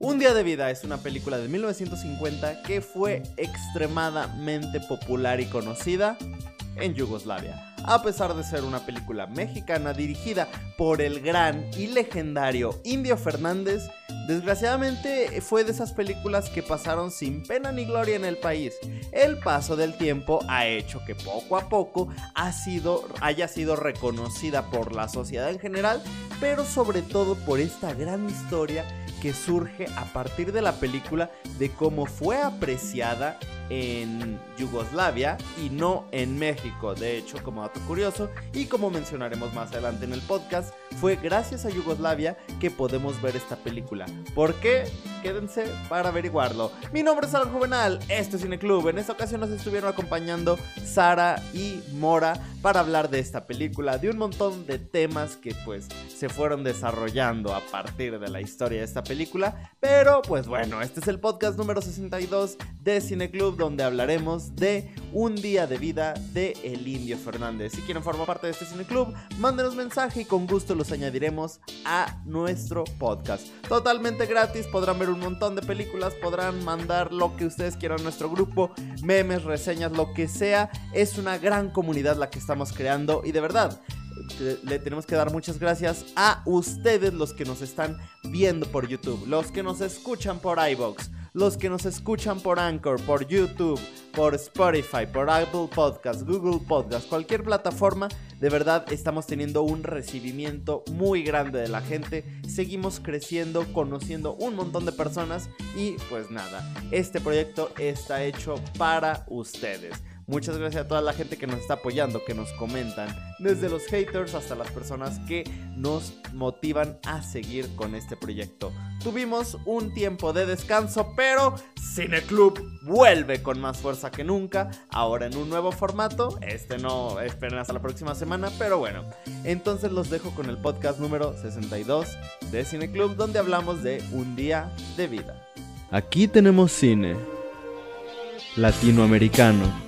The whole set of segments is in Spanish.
Un día de vida es una película de 1950 que fue extremadamente popular y conocida en Yugoslavia. A pesar de ser una película mexicana dirigida por el gran y legendario Indio Fernández, desgraciadamente fue de esas películas que pasaron sin pena ni gloria en el país. El paso del tiempo ha hecho que poco a poco haya sido reconocida por la sociedad en general, pero sobre todo por esta gran historia que surge a partir de la película de cómo fue apreciada en Yugoslavia y no en México. De hecho, como dato curioso y como mencionaremos más adelante en el podcast, fue gracias a Yugoslavia que podemos ver esta película. ¿Por qué? Quédense para averiguarlo. Mi nombre es Alan Juvenal, este es Cineclub. En esta ocasión nos estuvieron acompañando Sara y Mora para hablar de esta película, de un montón de temas que pues se fueron desarrollando a partir de la historia de esta película. Pero pues bueno, este es el podcast número 62 de Cineclub donde hablaremos de un día de vida de El Indio Fernández. Si quieren formar parte de este cineclub, mándenos mensaje y con gusto los añadiremos a nuestro podcast. Totalmente gratis, podrán ver un montón de películas, podrán mandar lo que ustedes quieran a nuestro grupo, memes, reseñas, lo que sea. Es una gran comunidad la que estamos creando y de verdad le tenemos que dar muchas gracias a ustedes los que nos están viendo por YouTube, los que nos escuchan por iBox, los que nos escuchan por Anchor, por YouTube, por Spotify, por Apple Podcast, Google Podcast, cualquier plataforma, de verdad estamos teniendo un recibimiento muy grande de la gente. Seguimos creciendo, conociendo un montón de personas y pues nada, este proyecto está hecho para ustedes. Muchas gracias a toda la gente que nos está apoyando, que nos comentan, desde los haters hasta las personas que nos motivan a seguir con este proyecto. Tuvimos un tiempo de descanso, pero Cineclub vuelve con más fuerza que nunca, ahora en un nuevo formato. Este no esperen hasta la próxima semana, pero bueno. Entonces los dejo con el podcast número 62 de Cineclub, donde hablamos de un día de vida. Aquí tenemos cine latinoamericano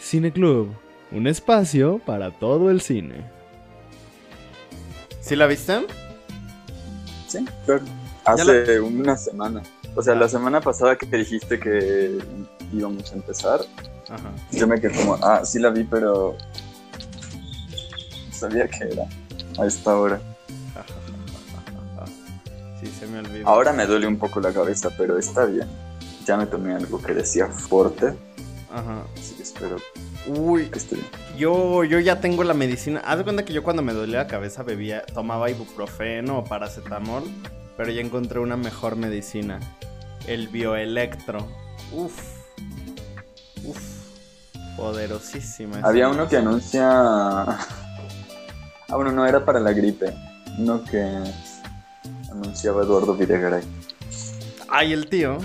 Cineclub, un espacio para todo el cine. ¿Sí la viste? Sí, claro. Hace una semana. O sea, la semana pasada que te dijiste que íbamos a empezar, Ajá. yo me quedé como, ah, sí la vi, pero sabía que era a esta hora. Sí, se me olvidó. Ahora me duele un poco la cabeza, pero está bien. Ya me tomé algo que decía fuerte Ajá. Así que espero Uy. Yo, yo ya tengo la medicina. Haz de cuenta que yo cuando me dolía la cabeza bebía, tomaba ibuprofeno o paracetamol, pero ya encontré una mejor medicina. El bioelectro. Uf. Uf. Poderosísima. Había uno que anuncia. Ah, bueno, no era para la gripe. Uno que anunciaba Eduardo Videgaray. Ay, el tío.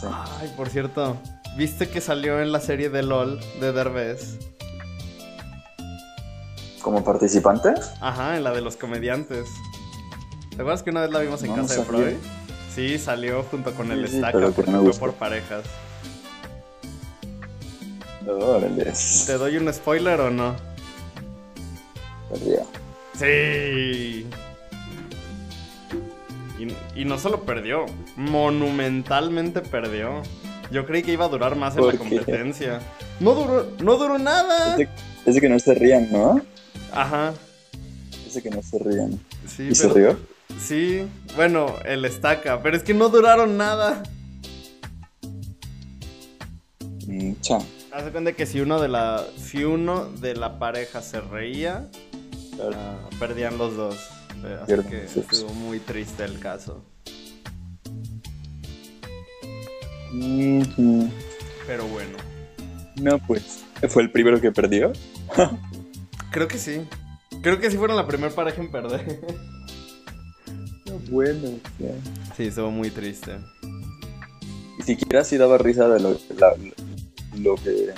Sí. Ay, por cierto, ¿viste que salió en la serie de LOL de Derbez? ¿Como participante? Ajá, en la de los comediantes. ¿Te acuerdas que una vez la vimos en No, casa no de. Freud? Sí, salió junto con el Sí, Estaca porque no fue por parejas. Órale. ¿Te doy un spoiler o no? Perdía. Sí. Y, y no solo perdió, monumentalmente perdió. Yo creí que iba a durar más en la competencia. No duró, no duró nada. Es de, que no se rían, ¿no? Ajá. Es de que no se rían. Sí, ¿Y se rió? Sí, bueno, el estaca, pero es que no duraron nada. Mm, cha. Haz de cuenta que si uno de la, si uno de la pareja se reía, Claro. ah, perdían los dos. Eh, Así Pierden, que sí. estuvo muy triste el caso. Pero bueno, No, pues. ¿Fue el primero que perdió? creo que sí. Creo que sí fueron la primera pareja en perder. bueno, Sí, estuvo muy triste. Y siquiera sí daba risa de lo, lo que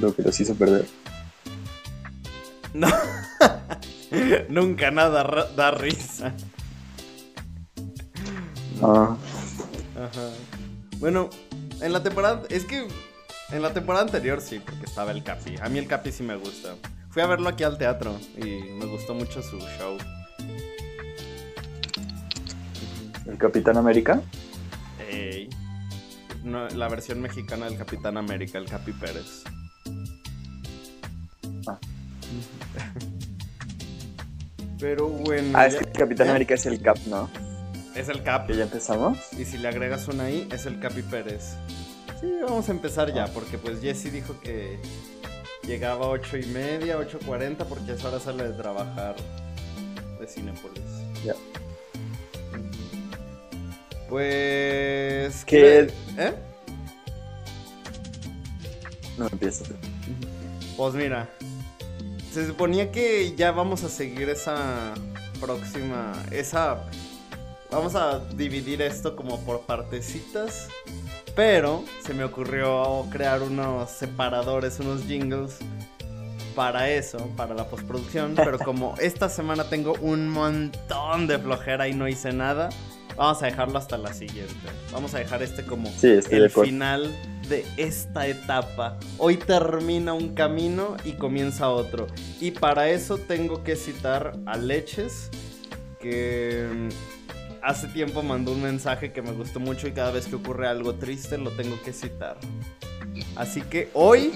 lo que los hizo perder. No. Nunca nada da risa. Ah. Ajá. Bueno, en la temporada. Es que. En la temporada anterior sí, porque estaba el Capi. A mí el Capi sí me gusta. Fui a verlo aquí al teatro y me gustó mucho su show. ¿El Capitán América? Ey. la versión mexicana del Capitán América, el Capi Pérez. Ah. Pero bueno. Ah, es que el Capitán América es el Cap, ¿no? Es el Cap. ¿Ya empezamos? Y si le agregas una ahí, es el Capi Pérez. Sí, vamos a empezar ya, ah. porque pues Jesse dijo que llegaba a 8 y media, 8.40, porque es hora sale de trabajar de Cinepolis. Ya. Pues... ¿Qué? ¿Eh? No empieza. Pues mira, se suponía que ya vamos a seguir esa próxima, esa... Vamos a dividir esto como por partecitas, pero se me ocurrió crear unos separadores, unos jingles para eso, para la postproducción, pero como esta semana tengo un montón de flojera y no hice nada, vamos a dejarlo hasta la siguiente. Vamos a dejar este como el final de esta etapa. Hoy termina un camino y comienza otro. Y para eso tengo que citar a Leches, que hace tiempo mandó un mensaje que me gustó mucho y cada vez que ocurre algo triste lo tengo que citar. Así que hoy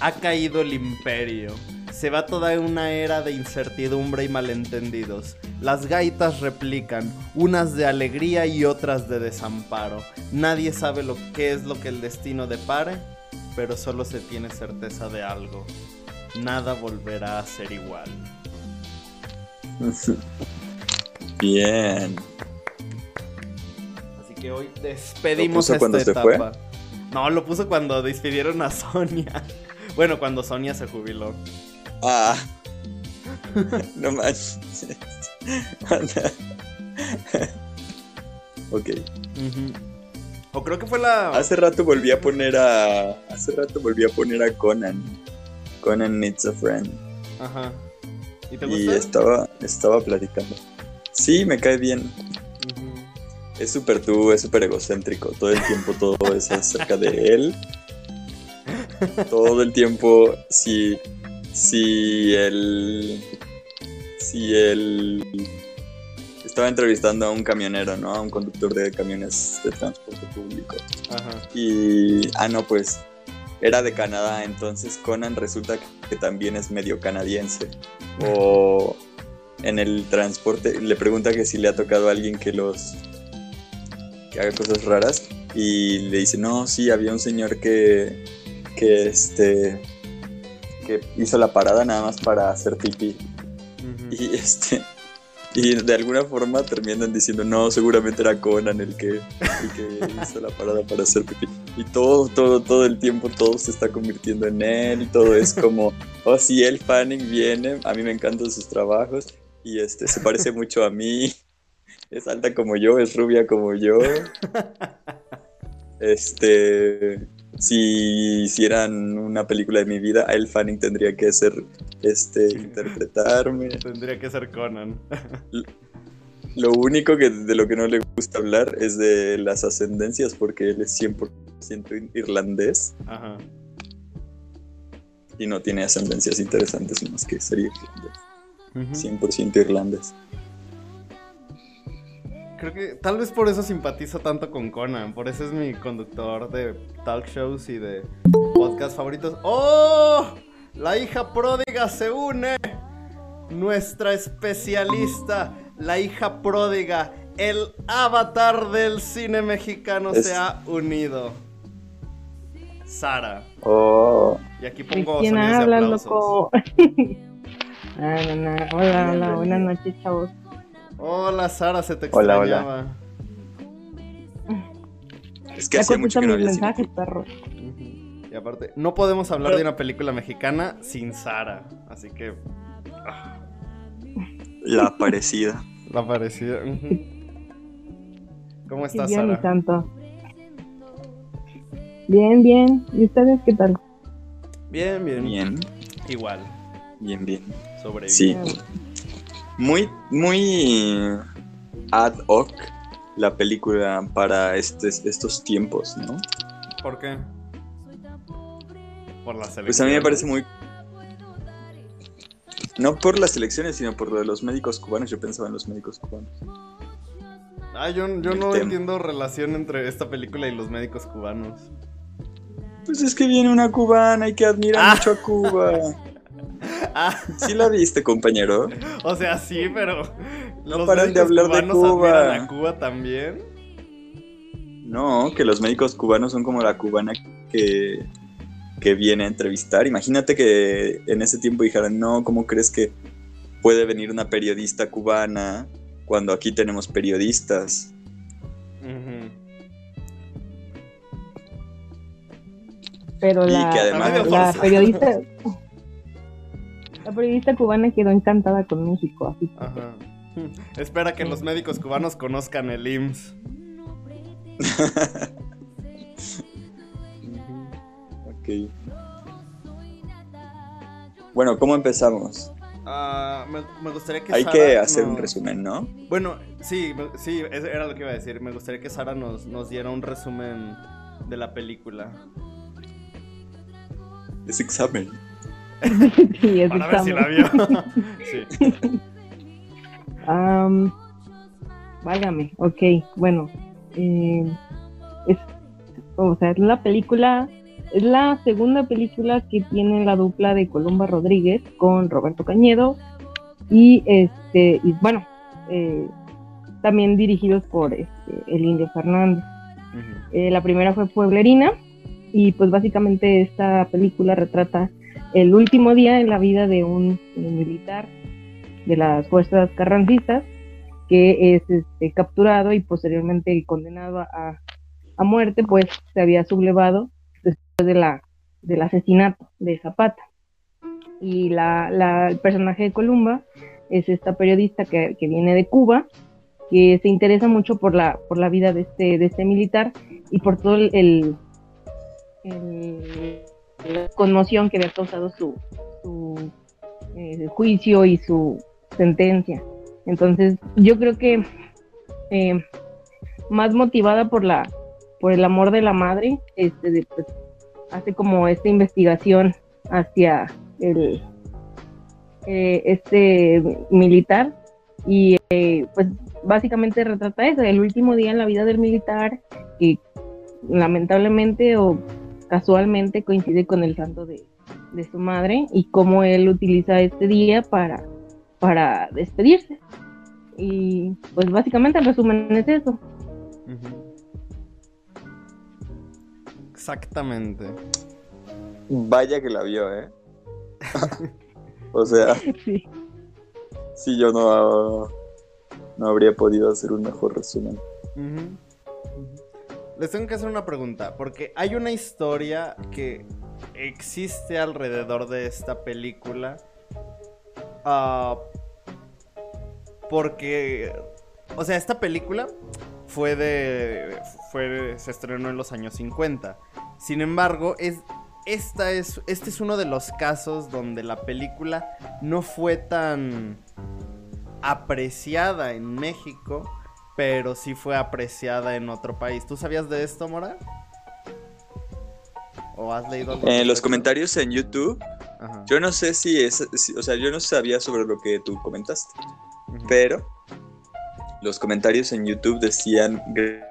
ha caído el imperio. Se va toda una era de incertidumbre y malentendidos. Las gaitas replican, unas de alegría y otras de desamparo. Nadie sabe lo que es lo que el destino depare, pero solo se tiene certeza de algo. Nada volverá a ser igual. Bien. Que hoy despedimos esta etapa. No, lo puso cuando despidieron a Sonia. Bueno, cuando Sonia se jubiló. Ah. no más. ok. O creo que fue la. Hace rato volví a poner a. Hace rato volví a poner a Conan. Conan needs a friend. Ajá. ¿Y te gusta? Y estaba, estaba platicando. Sí, me cae bien. Es súper tú, es súper egocéntrico. Todo el tiempo todo es acerca de él. Todo el tiempo, sí si él. Si él. Estaba entrevistando a un camionero, ¿no? A un conductor de camiones de transporte público. Ajá. Y. Ah, no, pues. Era de Canadá, entonces Conan resulta que también es medio canadiense. O en el transporte le pregunta que si le ha tocado a alguien que los. Que haga cosas raras. Y le dice, no, sí, había un señor que. que este que hizo la parada nada más para hacer pipí. Y este. Y de alguna forma terminan diciendo, no, seguramente era Conan el que, hizo la parada para hacer pipí. Y todo, todo, todo el tiempo, todo se está convirtiendo en él. Y todo es como, oh, si el Fanning viene, a mí me encantan sus trabajos. Y este, se parece mucho a mí. Es alta como yo, es rubia como yo. Este si hicieran una película de mi vida, El Fanning tendría que ser, este, interpretarme. Tendría que ser Conan. Lo único que de lo que no le gusta hablar es de las ascendencias porque él es 100% irlandés. Ajá. Y no tiene ascendencias interesantes más que ser irlandés. 100% irlandés creo que tal vez por eso simpatizo tanto con Conan. Por eso es mi conductor de talk shows y de podcast favoritos. ¡Oh! La hija pródiga se une. Nuestra especialista, la hija pródiga, el avatar del cine mexicano se ha unido. Sara. Oh. Y aquí pongo sonidos de aplausos. ah, no, no. Hola, hola, buenas noches, chavos. Hola Sara, se te extrañaba. Hola, Es que hace mucho que no mensajes, perro. Y aparte, no podemos hablar de una película mexicana sin Sara, así que... Ah. La aparecida. La aparecida. ¿Cómo estás, bien, Sara? tanto. Bien, bien. ¿Y ustedes qué tal? Bien, bien. Bien, Igual. bien, bien. Sobreviví. Sí. Muy, muy ad hoc la película para estes- estos tiempos, ¿no? ¿Por qué? Por la selección. Pues a mí me parece muy... No por las elecciones, sino por lo de los médicos cubanos. Yo pensaba en los médicos cubanos. Ah, yo, yo no tema. entiendo relación entre esta película y los médicos cubanos. Pues es que viene una cubana y que admira Ah. mucho a Cuba. Ah, ¿Sí la viste, compañero? o sea, sí, pero. No ¿los paran de hablar de cubanos Cuba. a Cuba también? No, que los médicos cubanos son como la cubana que, que viene a entrevistar. Imagínate que en ese tiempo dijeran, no, ¿cómo crees que puede venir una periodista cubana cuando aquí tenemos periodistas? Ujú. Pero Y la, que además- la forzado. periodista. La periodista cubana quedó encantada con México, así que Ajá. Espera que los médicos cubanos conozcan el IMSS. Ok. Bueno, ¿cómo empezamos? Ah, me, me gustaría que Hay Sara que hacer un resumen, ¿no? Bueno, sí, sí, era lo que iba a decir. Me gustaría que Sara nos, nos diera un resumen de la película. Es examen. sí, es Para ver si la vio. sí. Am, válgame, ok, bueno. eh, es, o sea, es la película, es la segunda película que tiene la dupla de Columba Rodríguez con Roberto Cañedo y este, y bueno, eh, también dirigidos por este, el Indio Fernández. Eh, la primera fue Pueblerina y pues básicamente esta película retrata el último día en la vida de un, un militar de las fuerzas carrancistas que es este, capturado y posteriormente condenado a, a muerte, pues se había sublevado después de la, del asesinato de Zapata. Y la, la- el personaje de Columba es esta periodista que, que viene de Cuba, que se interesa mucho por la, por la vida de este, de este militar y por todo el- la conmoción que había causado su, su eh, juicio y su sentencia. Entonces, yo creo que eh, más motivada por la por el amor de la madre, este, pues, hace como esta investigación hacia el eh, este militar y pues básicamente retrata eso, el último día en la vida del militar que lamentablemente o casualmente coincide con el santo de, de su madre y cómo él utiliza este día para, para despedirse. Y pues básicamente el resumen es eso. Exactamente. Vaya que la vio, ¿eh? o sea, Sí. sí, yo no, no habría podido hacer un mejor resumen. Les tengo que hacer una pregunta, porque hay una historia que existe alrededor de esta película. ah, porque, o sea, esta película fue de, fue, se estrenó en los años 50. Sin embargo, es, esta es, este es uno de los casos donde la película no fue tan apreciada en México pero sí fue apreciada en otro país. ¿Tú sabías de esto, Mora? ¿O has leído algo? En los comentarios en YouTube, Ajá. yo no sé si es, si- o sea, yo no sabía sobre lo que tú comentaste, pero los comentarios en YouTube decían "Gra-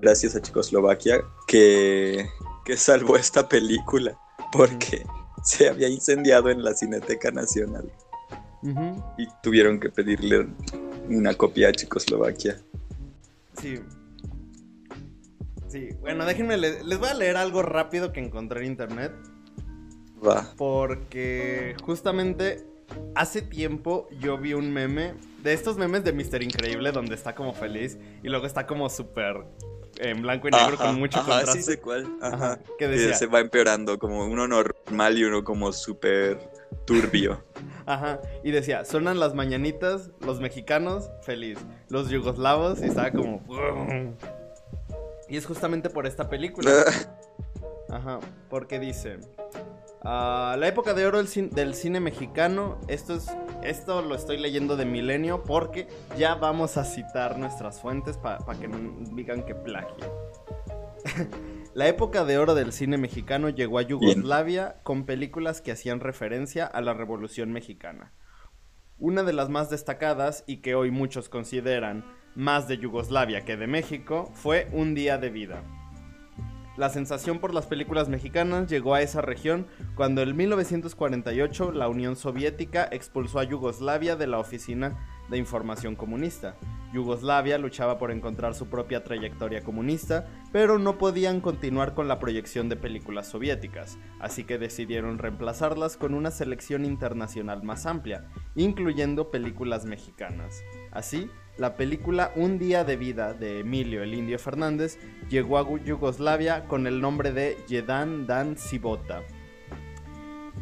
gracias a Checoslovaquia que, que salvó esta película porque se había incendiado en la Cineteca Nacional y tuvieron que pedirle una copia a Checoslovaquia. Sí. Sí, bueno, déjenme, le- les voy a leer algo rápido que encontré en internet. Va. Porque justamente hace tiempo yo vi un meme de estos memes de Mr. Increíble donde está como feliz y luego está como súper en blanco y negro Ajá, con mucho ajá, contraste. sí sé cuál. Ajá. Que decía, se va empeorando, como uno normal y uno como súper turbio. Ajá, y decía, suenan las mañanitas, los mexicanos, feliz. Los yugoslavos, y estaba como... Y es justamente por esta película. Ajá, porque dice... Ah, la época de oro del, cine mexicano, esto, es, esto lo estoy leyendo de Milenio porque ya vamos a citar nuestras fuentes para que no digan que plagio. La época de oro del cine mexicano llegó a Yugoslavia con películas que hacían referencia a la Revolución Mexicana. Una de las más destacadas y que hoy muchos consideran más de Yugoslavia que de México fue Un día de vida. La sensación por las películas mexicanas llegó a esa región cuando en 1948 la Unión Soviética expulsó a Yugoslavia de la Oficina de Información Comunista. Yugoslavia luchaba por encontrar su propia trayectoria comunista, pero no podían continuar con la proyección de películas soviéticas, así que decidieron reemplazarlas con una selección internacional más amplia, incluyendo películas mexicanas. Así, la película Un día de vida de Emilio el Indio Fernández llegó a Yugoslavia con el nombre de Jedan Dan Sibota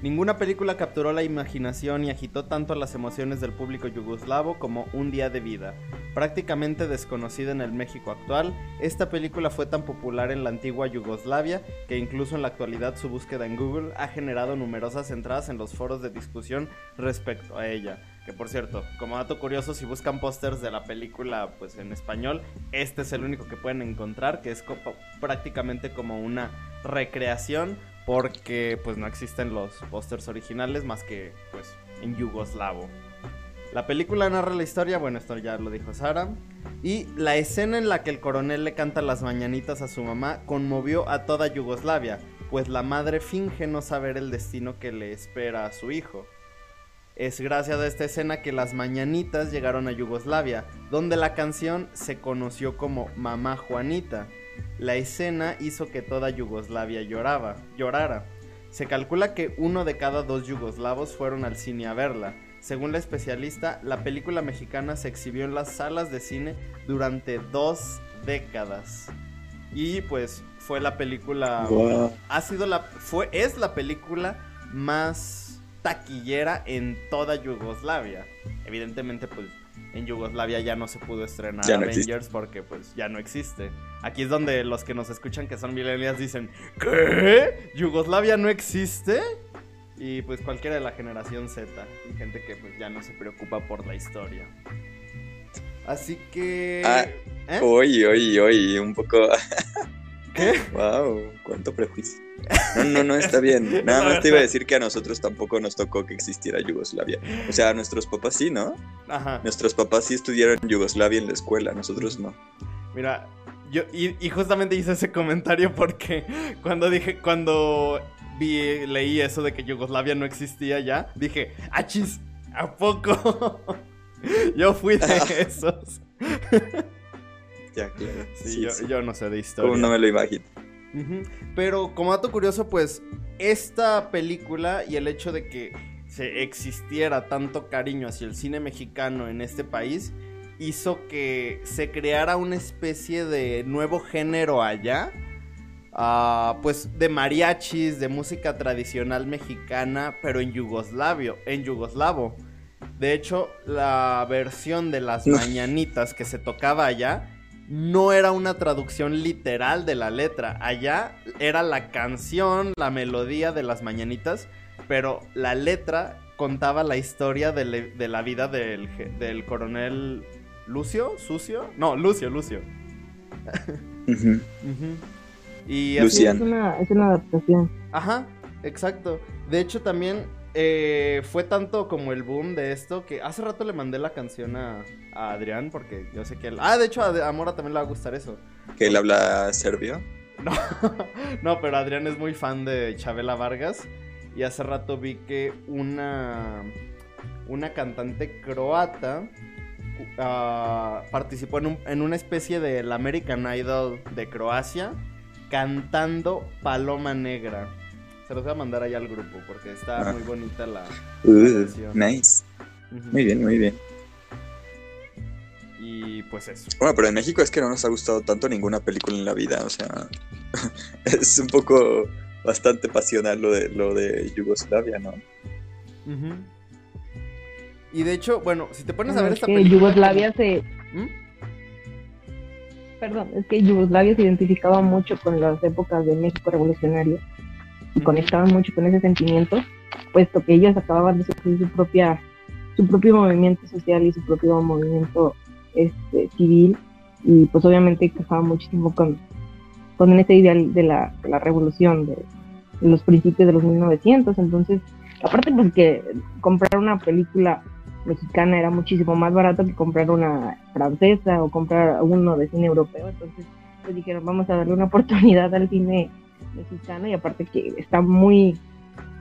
Ninguna película capturó la imaginación y agitó tanto las emociones del público yugoslavo como Un día de vida. Prácticamente desconocida en el México actual, esta película fue tan popular en la antigua Yugoslavia que incluso en la actualidad su búsqueda en Google ha generado numerosas entradas en los foros de discusión respecto a ella. Que por cierto, como dato curioso, si buscan pósters de la película pues en español, este es el único que pueden encontrar, que es prácticamente como una recreación porque pues no existen los pósters originales más que pues en yugoslavo. La película narra la historia, bueno, esto ya lo dijo Sara, y la escena en la que el coronel le canta las mañanitas a su mamá conmovió a toda Yugoslavia, pues la madre finge no saber el destino que le espera a su hijo. Es gracias a esta escena que las mañanitas llegaron a Yugoslavia, donde la canción se conoció como Mamá Juanita, la escena hizo que toda Yugoslavia lloraba, llorara. Se calcula que uno de cada dos yugoslavos fueron al cine a verla. Según la especialista, la película mexicana se exhibió en las salas de cine durante dos décadas. Y pues fue la película. Ha sido la. Fue, es la película más taquillera en toda Yugoslavia. Evidentemente, pues en Yugoslavia ya no se pudo estrenar Avengers porque pues ya no existe. Aquí es donde los que nos escuchan que son millennials dicen, ¿qué? ¿Yugoslavia no existe? Y pues cualquiera de la generación Z y gente que pues ya no se preocupa por la historia. Así que... Ah, ¿eh? Oye, oye, oye, un poco... ¿Qué? Wow, cuánto prejuicio. No, no, no está bien. Nada más te iba a decir que a nosotros tampoco nos tocó que existiera Yugoslavia. O sea, a nuestros papás sí, ¿no? Ajá. Nuestros papás sí estudiaron Yugoslavia en la escuela, nosotros no. Mira, yo y, justamente hice ese comentario porque cuando dije, cuando vi, leí eso de que Yugoslavia no existía ya, dije, achis, ¿a poco? yo fui de esos. ya, claro. Sí, yo, yo, no sé de historia. no me lo imagino. Pero como dato curioso, pues esta película y el hecho de que se existiera tanto cariño hacia el cine mexicano en este país hizo que se creara una especie de nuevo género allá. Ah, pues de mariachis, de música tradicional mexicana, pero en Yugoslavio, en yugoslavo. De hecho, la versión de las mañanitas que se tocaba allá no era una traducción literal de la letra. Allá era la canción, la melodía de las mañanitas, pero la letra contaba la historia de, la vida del, del, coronel Lucio, Sucio, no, Lucio, Lucio. Y así... es, una, es una adaptación. Ajá, exacto. De hecho, también eh, fue tanto como el boom de esto que hace rato le mandé la canción a, Adrián porque yo sé que él... Ah, de hecho a, Mora también le va a gustar eso. ¿Que él habla serbio? No, no, pero Adrián es muy fan de Chabela Vargas y hace rato vi que una, una cantante croata ah, participó en, en una especie del American Idol de Croacia cantando Paloma Negra. Se los voy a mandar allá al grupo porque está ah. muy bonita la, uh, Nice. Muy bien, muy bien. Y pues eso. Bueno, pero en México es que no nos ha gustado tanto ninguna película en la vida, o sea, es un poco bastante pasional lo de lo de Yugoslavia, ¿no? Y de hecho, bueno, si te pones a ver esta que Yugoslavia se... ¿Mm? Perdón, es que Yugoslavia se identificaba mucho con las épocas de México revolucionario y conectaban mucho con ese sentimiento, puesto que ellos acababan de sufrir su propia su propio movimiento social y su propio movimiento este, civil y pues obviamente encajaba muchísimo con, con ese ideal de la, revolución, de, los principios de los 1900. Entonces, aparte pues comprar una película mexicana era muchísimo más barato que comprar una francesa o comprar uno de cine europeo. Entonces, pues dijeron, vamos a darle una oportunidad al cine mexicano y aparte que está muy,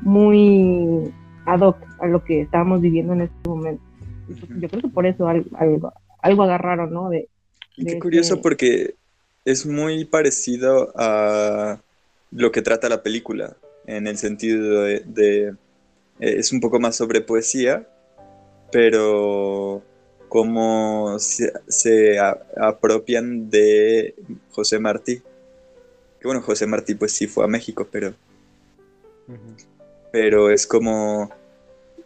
muy ad hoc a lo que estábamos viviendo en este momento. Pues, yo creo que por eso algo, algo, agarraron, ¿no? De, qué curioso porque es muy parecido a lo que trata la película, en el sentido de, eh, es un poco más sobre poesía, pero como se, apropian de José Martí. Que bueno, José Martí pues sí fue a México, pero... Pero es como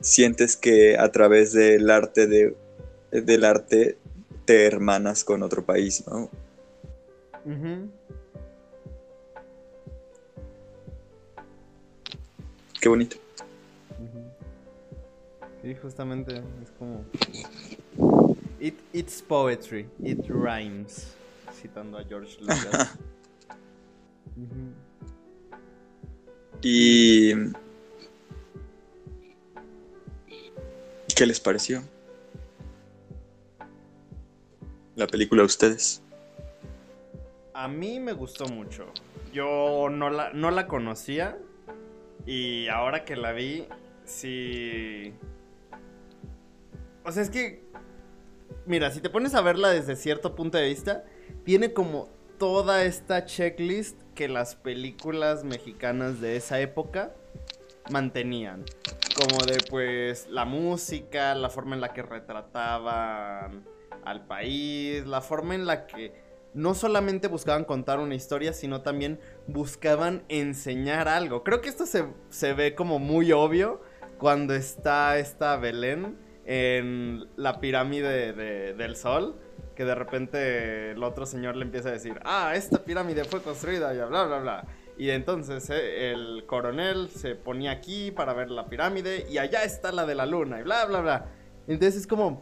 sientes que a través del arte de, del arte te hermanas con otro país, ¿no? Qué bonito. Sí, justamente es como. It, it's poetry, it rhymes. Citando a George Lucas. Y. ¿Qué les pareció? La película a ustedes. A mí me gustó mucho. Yo no la, no la conocía. Y ahora que la vi, sí. O sea, es que. Mira, si te pones a verla desde cierto punto de vista, tiene como toda esta checklist que las películas mexicanas de esa época mantenían. Como de pues la música, la forma en la que retrataban al país, la forma en la que no solamente buscaban contar una historia, sino también buscaban enseñar algo. Creo que esto se, ve como muy obvio cuando está esta Belén en la pirámide del sol, que de repente el otro señor le empieza a decir, ah, esta pirámide fue construida y bla, bla, bla. Y entonces eh, el coronel se ponía aquí para ver la pirámide y allá está la de la luna y bla, bla, bla. Entonces es como,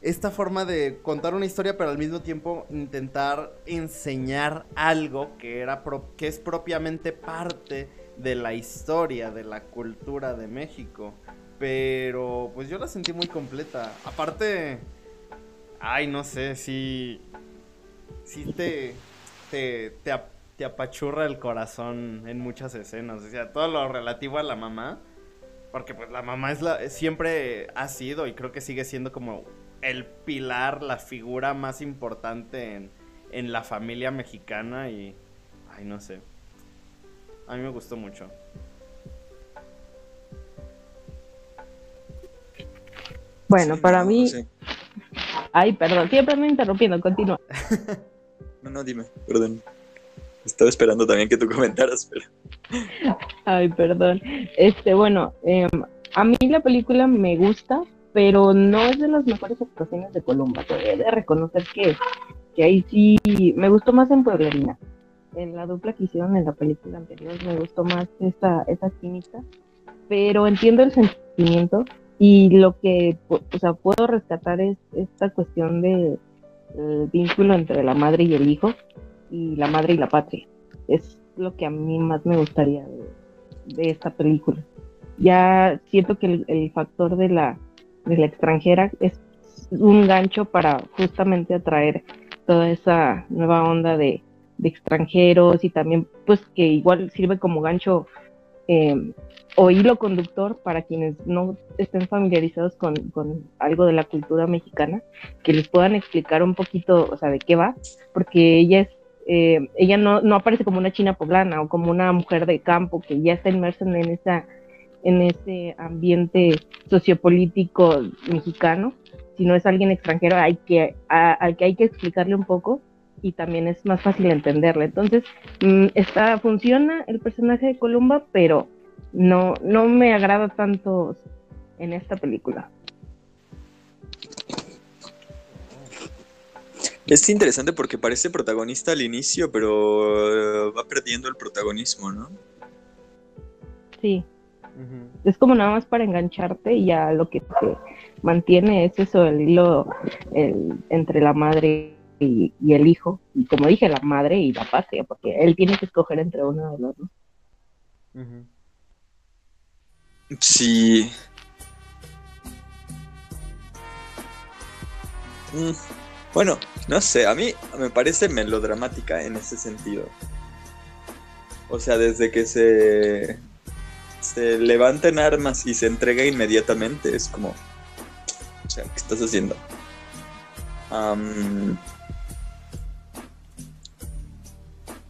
esta forma de contar una historia, pero al mismo tiempo intentar enseñar algo que, era que es propiamente parte de la historia, de la cultura de México. Pero pues yo la sentí muy completa. Aparte, ay, no sé, si, si te, te, te, apachurra el corazón en muchas escenas. O sea, todo lo relativo a la mamá. Porque pues la mamá es la, siempre ha sido y creo que sigue siendo como el pilar, la figura más importante en, la familia mexicana y... Ay, no sé. A mí me gustó mucho. Bueno, para mí... Ay, perdón, siempre me interrumpiendo, continúa. no, no, dime, perdón. Estaba esperando también que tú comentaras, pero... Ay, perdón. Este, bueno, em, a mí la película me gusta, pero no es de las mejores actuaciones de Columba. He de reconocer que, que ahí sí me gustó más en Pueblerina. En la dupla que hicieron en la película anterior me gustó más esa, esa química, pero entiendo el sentimiento y lo que o sea, puedo rescatar es esta cuestión de vínculo entre la madre y el hijo y la madre y la patria. Es lo que a mí más me gustaría de, esta película. Ya siento que el factor de la de la extranjera es un gancho para justamente atraer toda esa nueva onda de, extranjeros y también pues que igual sirve como gancho eh, o hilo conductor para quienes no estén familiarizados con, algo de la cultura mexicana, que les puedan explicar un poquito, o sea, de qué va, porque ella es, eh, ella no, no aparece como una china poblana o como una mujer de campo que ya está inmersa en esa en ese ambiente sociopolítico mexicano, si no es alguien extranjero hay que, al que hay que explicarle un poco y también es más fácil entenderle. Entonces, mm, está, funciona el personaje de Columba, pero no, no me agrada tanto en esta película. Es interesante porque parece protagonista al inicio, pero eh, va perdiendo el protagonismo, ¿no? Sí. Es como nada más para engancharte y ya lo que te mantiene es eso, el hilo entre la madre y, el hijo. Y como dije, la madre y la patria, porque él tiene que escoger entre uno de los dos. Sí. Mm. Bueno, no sé, a mí me parece melodramática en ese sentido. O sea, desde que se, se levanta en armas y se entrega inmediatamente, es como, o sea, ¿qué estás haciendo?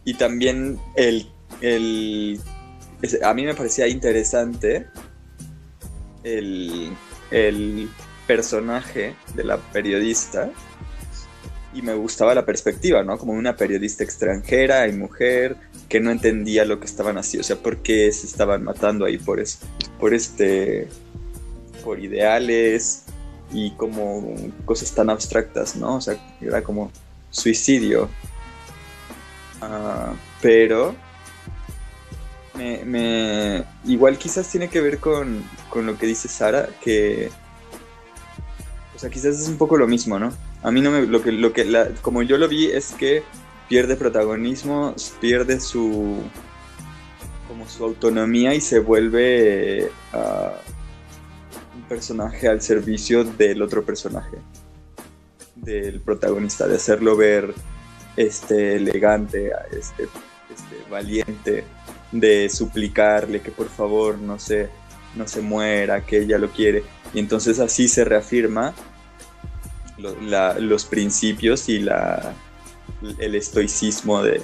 Y también el, el, a mí me parecía interesante el, el personaje de la periodista y me gustaba la perspectiva, ¿no? Como una periodista extranjera y mujer que no entendía lo que estaban haciendo, o sea, por qué se estaban matando ahí por eso, por este, por ideales y como cosas tan abstractas, ¿no? O sea, era como suicidio. Ah, pero me, igual quizás tiene que ver con, con lo que dice Sara, que, o sea, quizás es un poco lo mismo, ¿no? A mí no me, lo que, lo que, como yo lo vi es que pierde protagonismo, pierde su, como su autonomía y se vuelve ah, un personaje al servicio del otro personaje, del protagonista, de hacerlo ver este elegante, este, este valiente, de suplicarle que por favor no se, no se muera, que ella lo quiere. Y entonces así se reafirma los principios y la, el estoicismo de,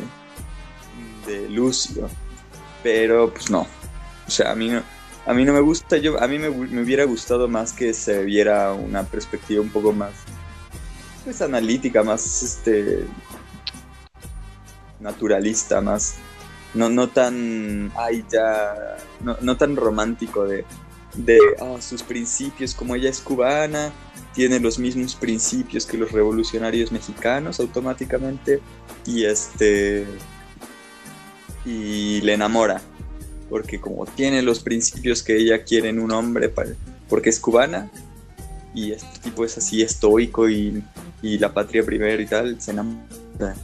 de Lucio. Pero pues no. O sea, a mí no, a mí no me gusta. Yo, a mí me, hubiera gustado más que se viera una perspectiva un poco más pues analítica, más este naturalista, más no, no tan ay ya no, no tan romántico de, de ah, sus principios como ella es cubana tiene los mismos principios que los revolucionarios mexicanos automáticamente y este y le enamora porque como tiene los principios que ella quiere en un hombre porque es cubana y este tipo es así estoico y, y la patria primero y tal se enamora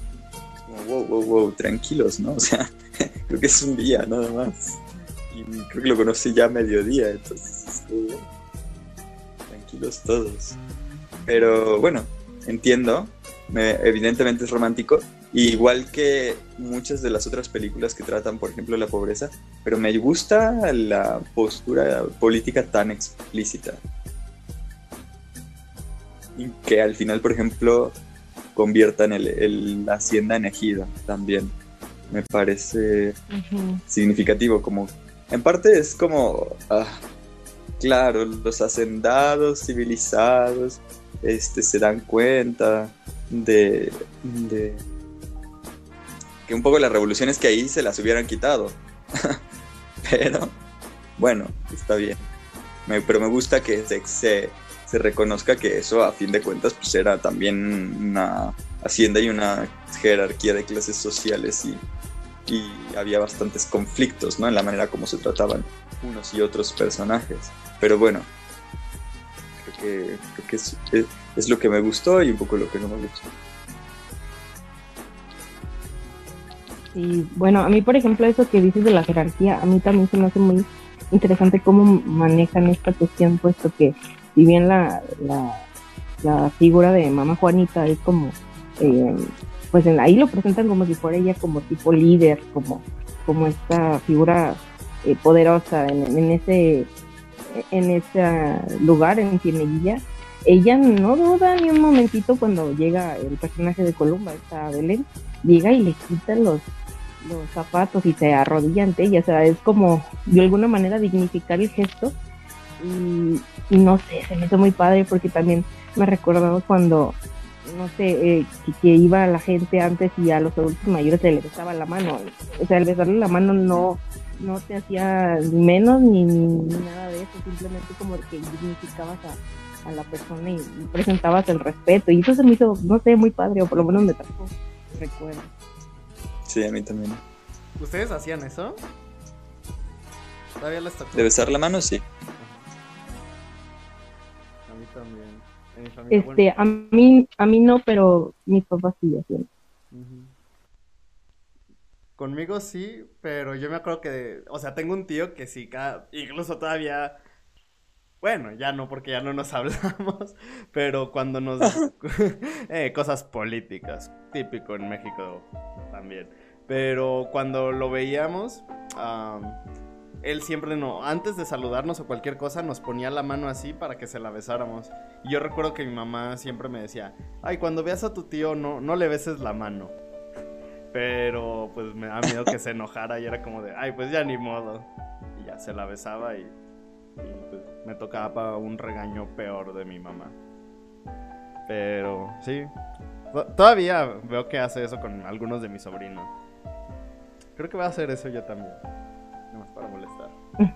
wow wow wow tranquilos no o sea creo que es un día nada más. Y creo que lo conocí ya a mediodía entonces tranquilos todos. Pero bueno, entiendo, evidentemente es romántico, igual que muchas de las otras películas que tratan, por ejemplo, la pobreza, pero me gusta la postura política tan explícita. Y que al final, por ejemplo, conviertan el, la hacienda en ejido también. Me parece significativo, como en parte es como, ah, claro, los hacendados civilizados este, se dan cuenta de, que un poco las revoluciones que ahí se las hubieran quitado. pero bueno, está bien. pero me gusta que se, se, reconozca que eso a fin de cuentas pues era también una hacienda y una jerarquía de clases sociales y, y había bastantes conflictos ¿no? en la manera como se trataban unos y otros personajes. Pero bueno, creo que, creo que es, es, lo que me gustó y un poco lo que no me gustó. Y bueno, a mí por ejemplo eso que dices de la jerarquía, a mí también se me hace muy interesante cómo manejan esta cuestión, puesto que si bien la, la, figura de mamá Juanita es como, eh, pues en, ahí lo presentan como si fuera ella como tipo líder, como, como esta figura eh, poderosa en, en, ese en ese lugar, en Cieneguilla, ella no duda ni un momentito cuando llega el personaje de Columba, esta Belén, llega y le quita los, los zapatos y se arrodilla ante ella, o sea, es como de alguna manera dignificar el gesto y, no sé, se me hizo muy padre porque también me recordado cuando, no sé, eh, que, iba iba la gente antes y a los adultos mayores se le besaba la mano, o sea, el besarle la mano no no te hacía ni menos ni, nada de eso, simplemente como que dignificabas a, a la persona y, presentabas el respeto. Y eso se me hizo, no sé, muy padre, o por lo menos me trajo recuerdo. Sí, a mí también. ¿Ustedes hacían eso? ¿Todavía les tocó? ¿De besar la mano? Sí. Este, a mí, a mí no, pero mis papás sí hacían. Conmigo sí, pero yo me acuerdo que, o sea, tengo un tío que sí, incluso todavía, bueno, ya no, porque ya no nos hablamos, pero cuando nos, eh, cosas políticas, típico en México también, pero cuando lo veíamos, él siempre no, antes de saludarnos o cualquier cosa, nos ponía la mano así para que se la besáramos. Y yo recuerdo que mi mamá siempre me decía, ay, cuando veas a tu tío, no, no le beses la mano. Pero pues me da miedo que se enojara y era como de, ay, pues ya ni modo. Y ya se la besaba y, pues, me tocaba un regaño peor de mi mamá. Pero sí, todavía veo que hace eso con algunos de mis sobrinos. Creo que va a hacer eso yo también. Más para molestar.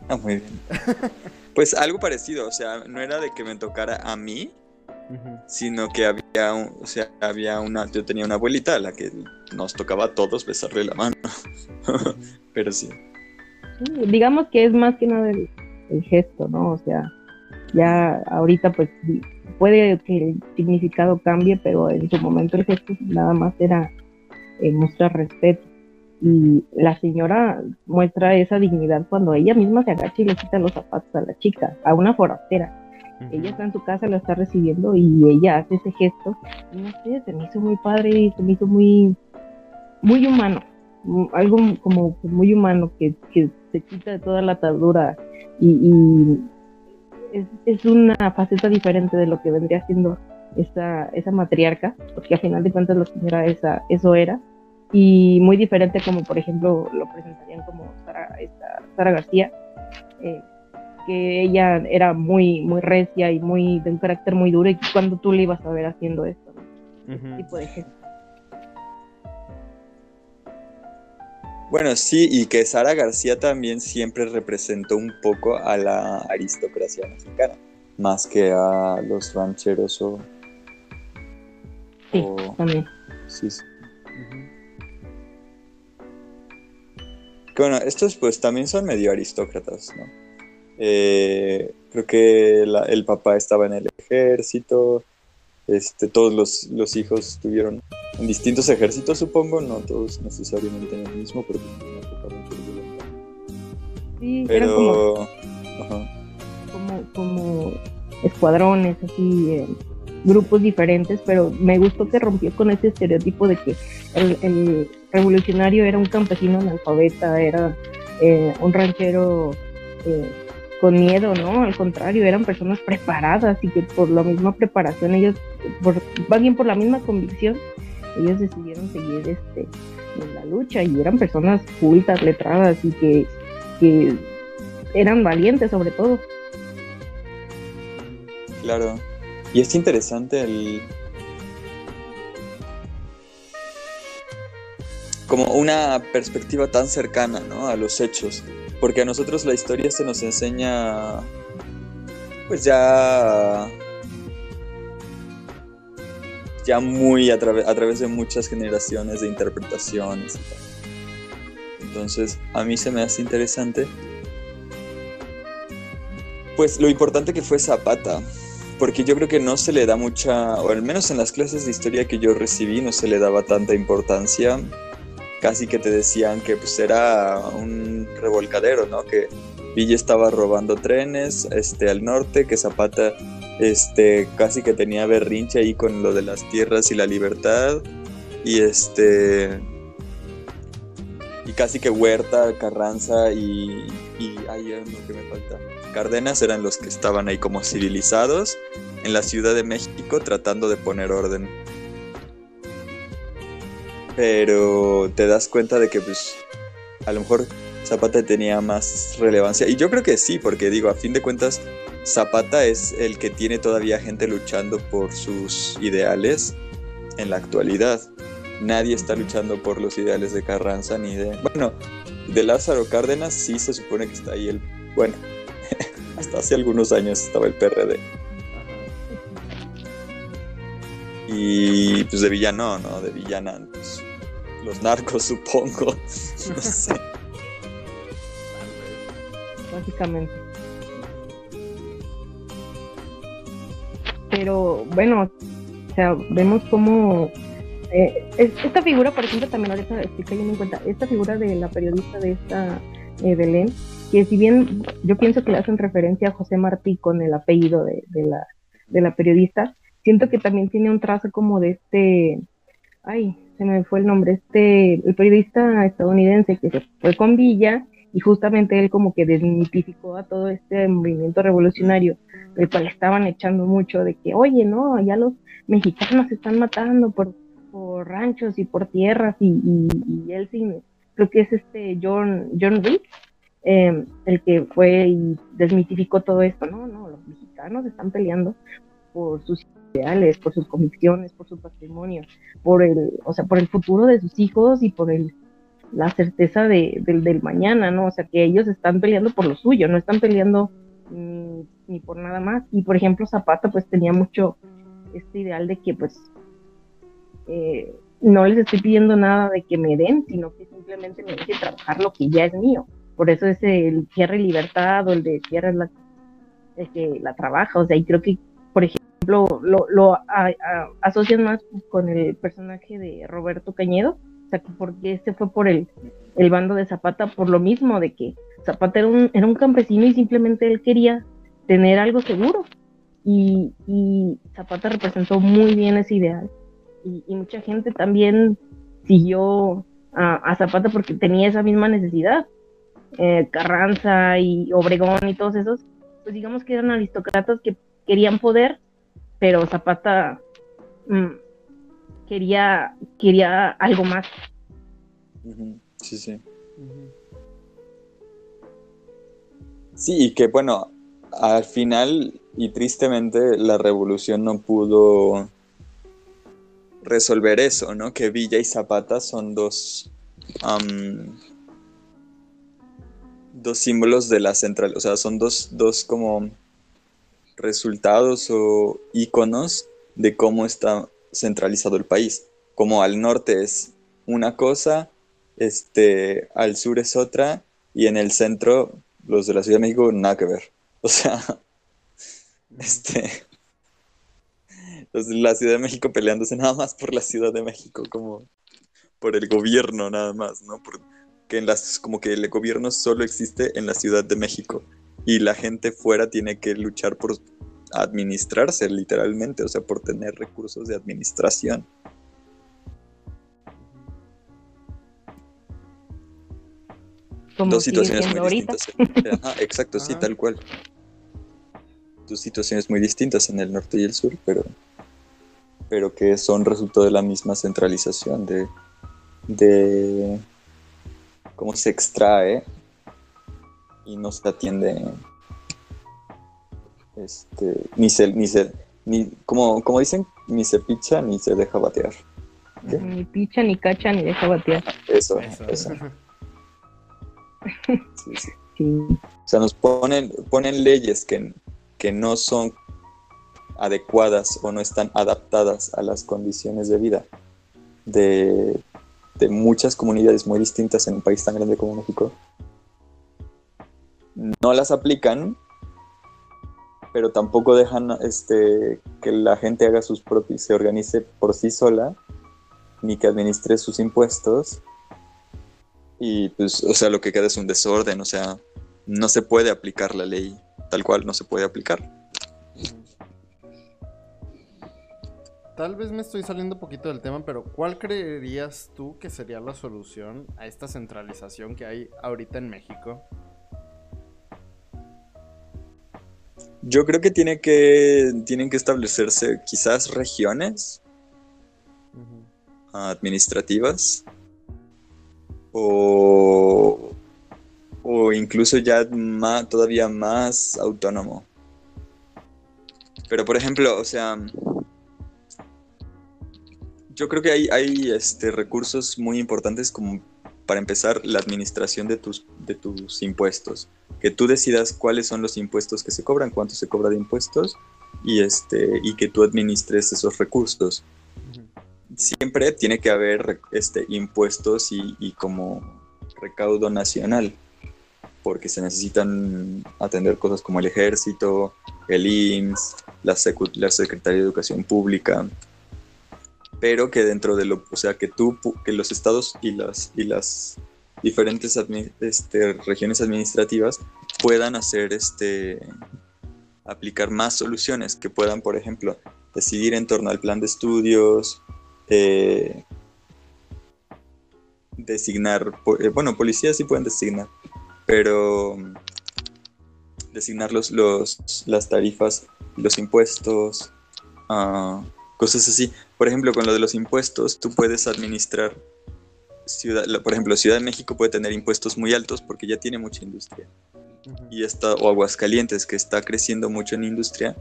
Ah, muy bien. Pues algo parecido, o sea, no era de que me tocara a mí, sino que había, o sea, había una, yo tenía una abuelita a la que nos tocaba a todos besarle la mano, pero sí. Digamos que es más que nada el, gesto, ¿no? O sea, ya ahorita pues puede que el significado cambie, pero en su momento el gesto nada más era eh, mostrar respeto. Y la señora muestra esa dignidad cuando ella misma se agacha y le quita los zapatos a la chica, a una forastera ella está en su casa, la está recibiendo y ella hace ese gesto. Y no sé, se me hizo muy padre y se me hizo muy, muy humano. Algo como muy humano que, se quita de toda la atadura y, es, una faceta diferente de lo que vendría siendo esa, esa matriarca, porque al final de cuentas la señora esa, eso era, y muy diferente como por ejemplo lo presentarían como Sara, Sara García, eh, que ella era muy, muy recia y muy de un carácter muy duro y cuando tú le ibas a ver haciendo esto, tipo de gente. Bueno, sí, y que Sara García también siempre representó un poco a la aristocracia mexicana, más que a los rancheros o... Sí, también. Sí, sí. Bueno, estos pues también son medio aristócratas, ¿no? Eh, creo que el papá estaba en el ejército. Este, todos los, hijos estuvieron en distintos ejércitos, supongo, no todos necesariamente en el mismo, pero Sí, pero como, como, escuadrones, así, eh, grupos diferentes, pero me gustó que rompió con ese estereotipo de que el, revolucionario era un campesino analfabeta, era eh, un ranchero eh, con miedo, ¿no? Al contrario, eran personas preparadas y que por la misma preparación ellos, por, más bien por la misma convicción, ellos decidieron seguir este en la lucha y eran personas cultas, letradas y que, que eran valientes sobre todo. Claro. Y es interesante el, como una perspectiva tan cercana ¿no? a los hechos porque a nosotros la historia se nos enseña, pues ya, ya muy a, a través de muchas generaciones de interpretaciones. Entonces, a mí se me hace interesante, pues lo importante que fue Zapata, porque yo creo que no se le da mucha, o al menos en las clases de historia que yo recibí, no se le daba tanta importancia casi que te decían que pues era un revolcadero, ¿no? Que Villa estaba robando trenes este, al norte, que Zapata este, casi que tenía berrinche ahí con lo de las tierras y la libertad. Y este. Y casi que Huerta, Carranza y. y ahí lo que me falta. Cárdenas eran los que estaban ahí como civilizados en la Ciudad de México tratando de poner orden pero te das cuenta de que pues a lo mejor Zapata tenía más relevancia. Y yo creo que sí, porque digo, a fin de cuentas, Zapata es el que tiene todavía gente luchando por sus ideales en la actualidad. Nadie está luchando por los ideales de Carranza ni de... Bueno, de Lázaro Cárdenas sí se supone que está ahí el, bueno, hasta hace algunos años estaba el PRD. Y pues de villano, ¿no? De villana, pues, los narcos supongo, no sé. Básicamente. Pero bueno, o sea, vemos cómo eh, esta figura, por ejemplo, también ahorita estoy cayendo en cuenta, esta figura de la periodista de esta eh, Belén, que si bien yo pienso que le hacen referencia a José Martí con el apellido de, la, de la periodista, siento que también tiene un trazo como de este, ay, se me fue el nombre, este, el periodista estadounidense que se fue con Villa y justamente él como que desmitificó a todo este movimiento revolucionario, el cual estaban echando mucho de que, oye, no, ya los mexicanos se están matando por por ranchos y por tierras y, y, él sí, creo que es este John, John Reed, em, el que fue y desmitificó todo esto, no, no, los mexicanos están peleando por sus ideales, por sus convicciones, por su patrimonio, por el, o sea, por el futuro de sus hijos y por el, la certeza de, del, del mañana, ¿no? O sea, que ellos están peleando por lo suyo, no están peleando ni, ni por nada más. Y por ejemplo, Zapata pues tenía mucho este ideal de que pues eh, no les estoy pidiendo nada de que me den, sino que simplemente me deje trabajar lo que ya es mío. Por eso es el tierra y libertad o el de tierra la el que la trabaja. O sea, y creo que, por ejemplo, lo, lo asocian más con el personaje de Roberto Cañedo. O sea, porque este fue por el, el bando de Zapata, por lo mismo de que Zapata era un, era un campesino y simplemente él quería tener algo seguro. Y, y Zapata representó muy bien ese ideal y, mucha gente también siguió a, Zapata porque tenía esa misma necesidad. Eh, Carranza y Obregón y todos esos, pues digamos que eran aristócratas que querían poder, pero Zapata mm, quería, quería algo más. Sí, sí. Sí, y que bueno, al final y tristemente la revolución no pudo resolver eso, ¿no? Que Villa y Zapata son dos, dos símbolos de la central, o sea, son dos, dos como resultados o iconos de cómo está centralizado el país. Como al norte es una cosa, este, al sur es otra, y en el centro, los de la Ciudad de México, nada que ver. O sea, este, la Ciudad de México peleándose nada más por la Ciudad de México, como por el gobierno nada más, ¿no? Porque en las, como que el gobierno solo existe en la Ciudad de México y la gente fuera tiene que luchar por administrarse literalmente, o sea, por tener recursos de administración. Dos situaciones muy distintas. exacto, sí, tal cual. Dos situaciones muy distintas en el norte y el sur, pero pero que son resultado de la misma centralización, de, de cómo se extrae y no se atiende, este, ni se, ni se, ni, como, como dicen, ni se picha ni se deja batear. Ni picha, ni cacha, ni deja batear. Eso, eso. O sea, nos ponen, ponen leyes que, que no son adecuadas o no están adaptadas a las condiciones de vida de, muchas comunidades muy distintas en un país tan grande como México, no las aplican, pero tampoco dejan este, que la gente haga sus propios, se organice por sí sola, ni que administre sus impuestos. Y pues, o sea, lo que queda es un desorden, o sea, no se puede aplicar la ley tal cual, no se puede aplicar. Tal vez me estoy saliendo un poquito del tema, pero ¿cuál creerías tú que sería la solución a esta centralización que hay ahorita en México? Yo creo que, tiene que tienen que establecerse quizás regiones administrativas o, o incluso ya más, todavía más autónomo. Pero por ejemplo, o sea, yo creo que hay, hay este, recursos muy importantes como para empezar, la administración de tus, de tus impuestos. Que tú decidas cuáles son los impuestos que se cobran, cuánto se cobra de impuestos y, este, y que tú administres esos recursos. Siempre tiene que haber este, impuestos y, y como recaudo nacional, porque se necesitan atender cosas como el ejército, el IMSS, la, la Secretaría de Educación Pública, pero que dentro de lo, o sea, que tú, que los estados y las, y las diferentes este, regiones administrativas puedan hacer este, aplicar más soluciones, que puedan, por ejemplo, decidir en torno al plan de estudios, eh, designar, eh, bueno, policías sí pueden designar, pero designar los, las tarifas, los impuestos, uh, cosas así. Por ejemplo, con lo de los impuestos, tú puedes administrar, ciudad, por ejemplo, Ciudad de México puede tener impuestos muy altos porque ya tiene mucha industria. Y está, o Aguascalientes, que está creciendo mucho en industria,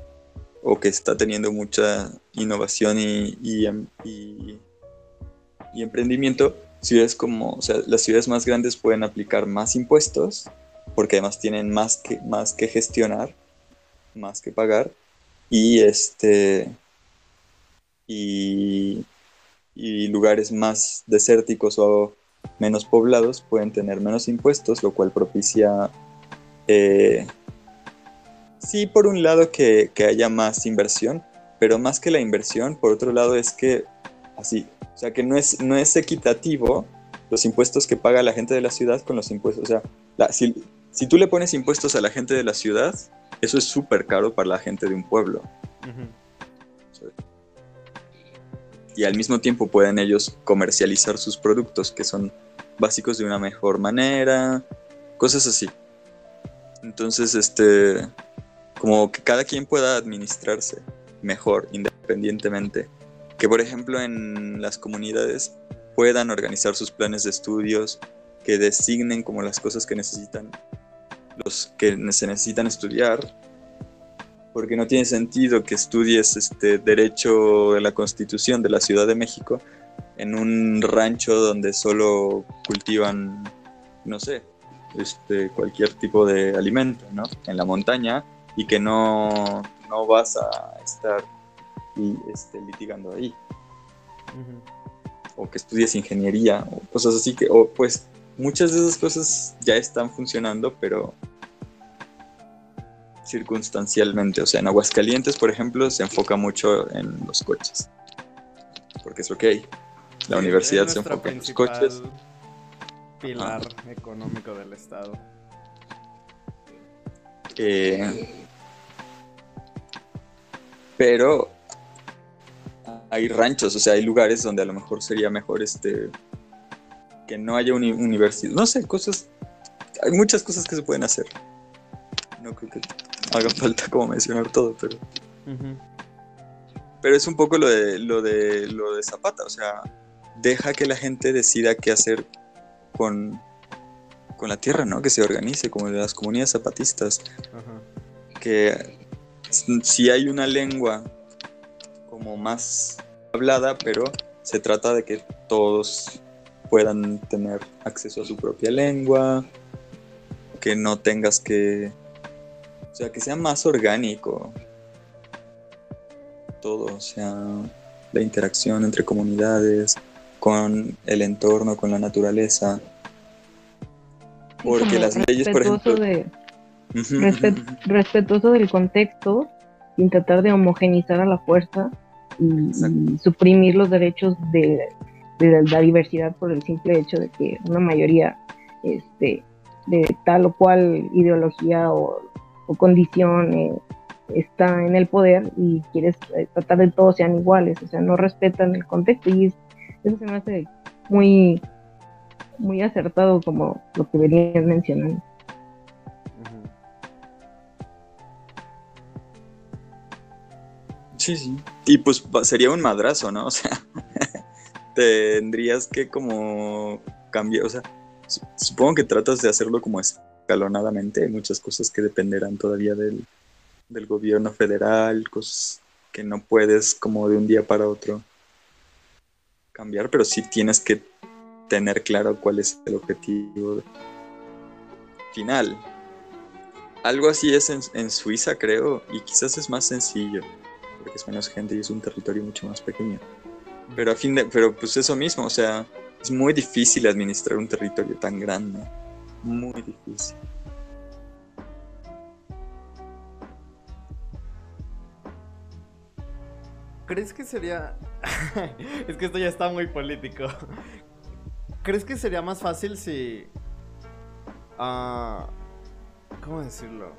o que está teniendo mucha innovación y, y, em, y, y emprendimiento, ciudades como, o sea, las ciudades más grandes pueden aplicar más impuestos, porque además tienen más que, más que gestionar, más que pagar, y este y, lugares más desérticos o menos poblados pueden tener menos impuestos, lo cual propicia, eh, sí, por un lado que, haya más inversión, pero más que la inversión, por otro lado es que, así, o sea, que no es, no es equitativo los impuestos que paga la gente de la ciudad con los impuestos, o sea, si, si, tú le pones impuestos a la gente de la ciudad, eso es súper caro para la gente de un pueblo y al mismo tiempo pueden ellos comercializar sus productos que son básicos de una mejor manera, cosas así. Entonces, este, como que cada quien pueda administrarse mejor, independientemente. Que por ejemplo en las comunidades puedan organizar sus planes de estudios, que designen como las cosas que necesitan, los que se necesitan estudiar, porque no tiene sentido que estudies este derecho de la Constitución de la Ciudad de México en un rancho donde solo cultivan, no sé, este, cualquier tipo de alimento, ¿no? En la montaña y que no, no vas a estar este, litigando ahí. O que estudies ingeniería o cosas así que, o pues muchas de esas cosas ya están funcionando, pero circunstancialmente. O sea, en Aguascalientes, por ejemplo, se enfoca mucho en los coches. Porque es ok. La universidad se enfoca en los coches. Pilar económico del Estado. Eh, pero hay ranchos, o sea, hay lugares donde a lo mejor sería mejor este que no haya una universidad. No sé, cosas. Hay muchas cosas que se pueden hacer. No creo que haga falta como mencionar todo, pero. Pero es un poco lo de, lo de lo de Zapata, o sea, deja que la gente decida qué hacer con, con la tierra, ¿no? Que se organice, como de las comunidades zapatistas. Que si hay una lengua como más hablada, pero se trata de que todos puedan tener acceso a su propia lengua, que no tengas que o sea, que sea más orgánico todo, o sea, la interacción entre comunidades, con el entorno, con la naturaleza. Porque las leyes, por ejemplo... respetuoso del contexto, sin tratar de homogenizar a la fuerza y, suprimir los derechos de, la diversidad por el simple hecho de que una mayoría este, de tal o cual ideología o o condición eh, está en el poder y quieres eh, tratar de todos sean iguales, o sea, no respetan el contexto y eso se me hace muy, muy acertado como lo que venías mencionando. Sí, sí. Y pues sería un madrazo, ¿no? O sea, tendrías que como cambiar, o sea, supongo que tratas de hacerlo como es escalonadamente. Hay muchas cosas que dependerán todavía del, gobierno federal, cosas que no puedes como de un día para otro cambiar, pero sí tienes que tener claro cuál es el objetivo final. Algo así es en, Suiza, creo, y quizás es más sencillo, porque es menos gente y es un territorio mucho más pequeño. Pero a fin de, pero pues eso mismo, o sea, es muy difícil administrar un territorio tan grande, muy difícil. ¿Crees que sería... es que esto ya está muy político. ¿Crees que sería más fácil si... Ah, ¿Cómo decirlo?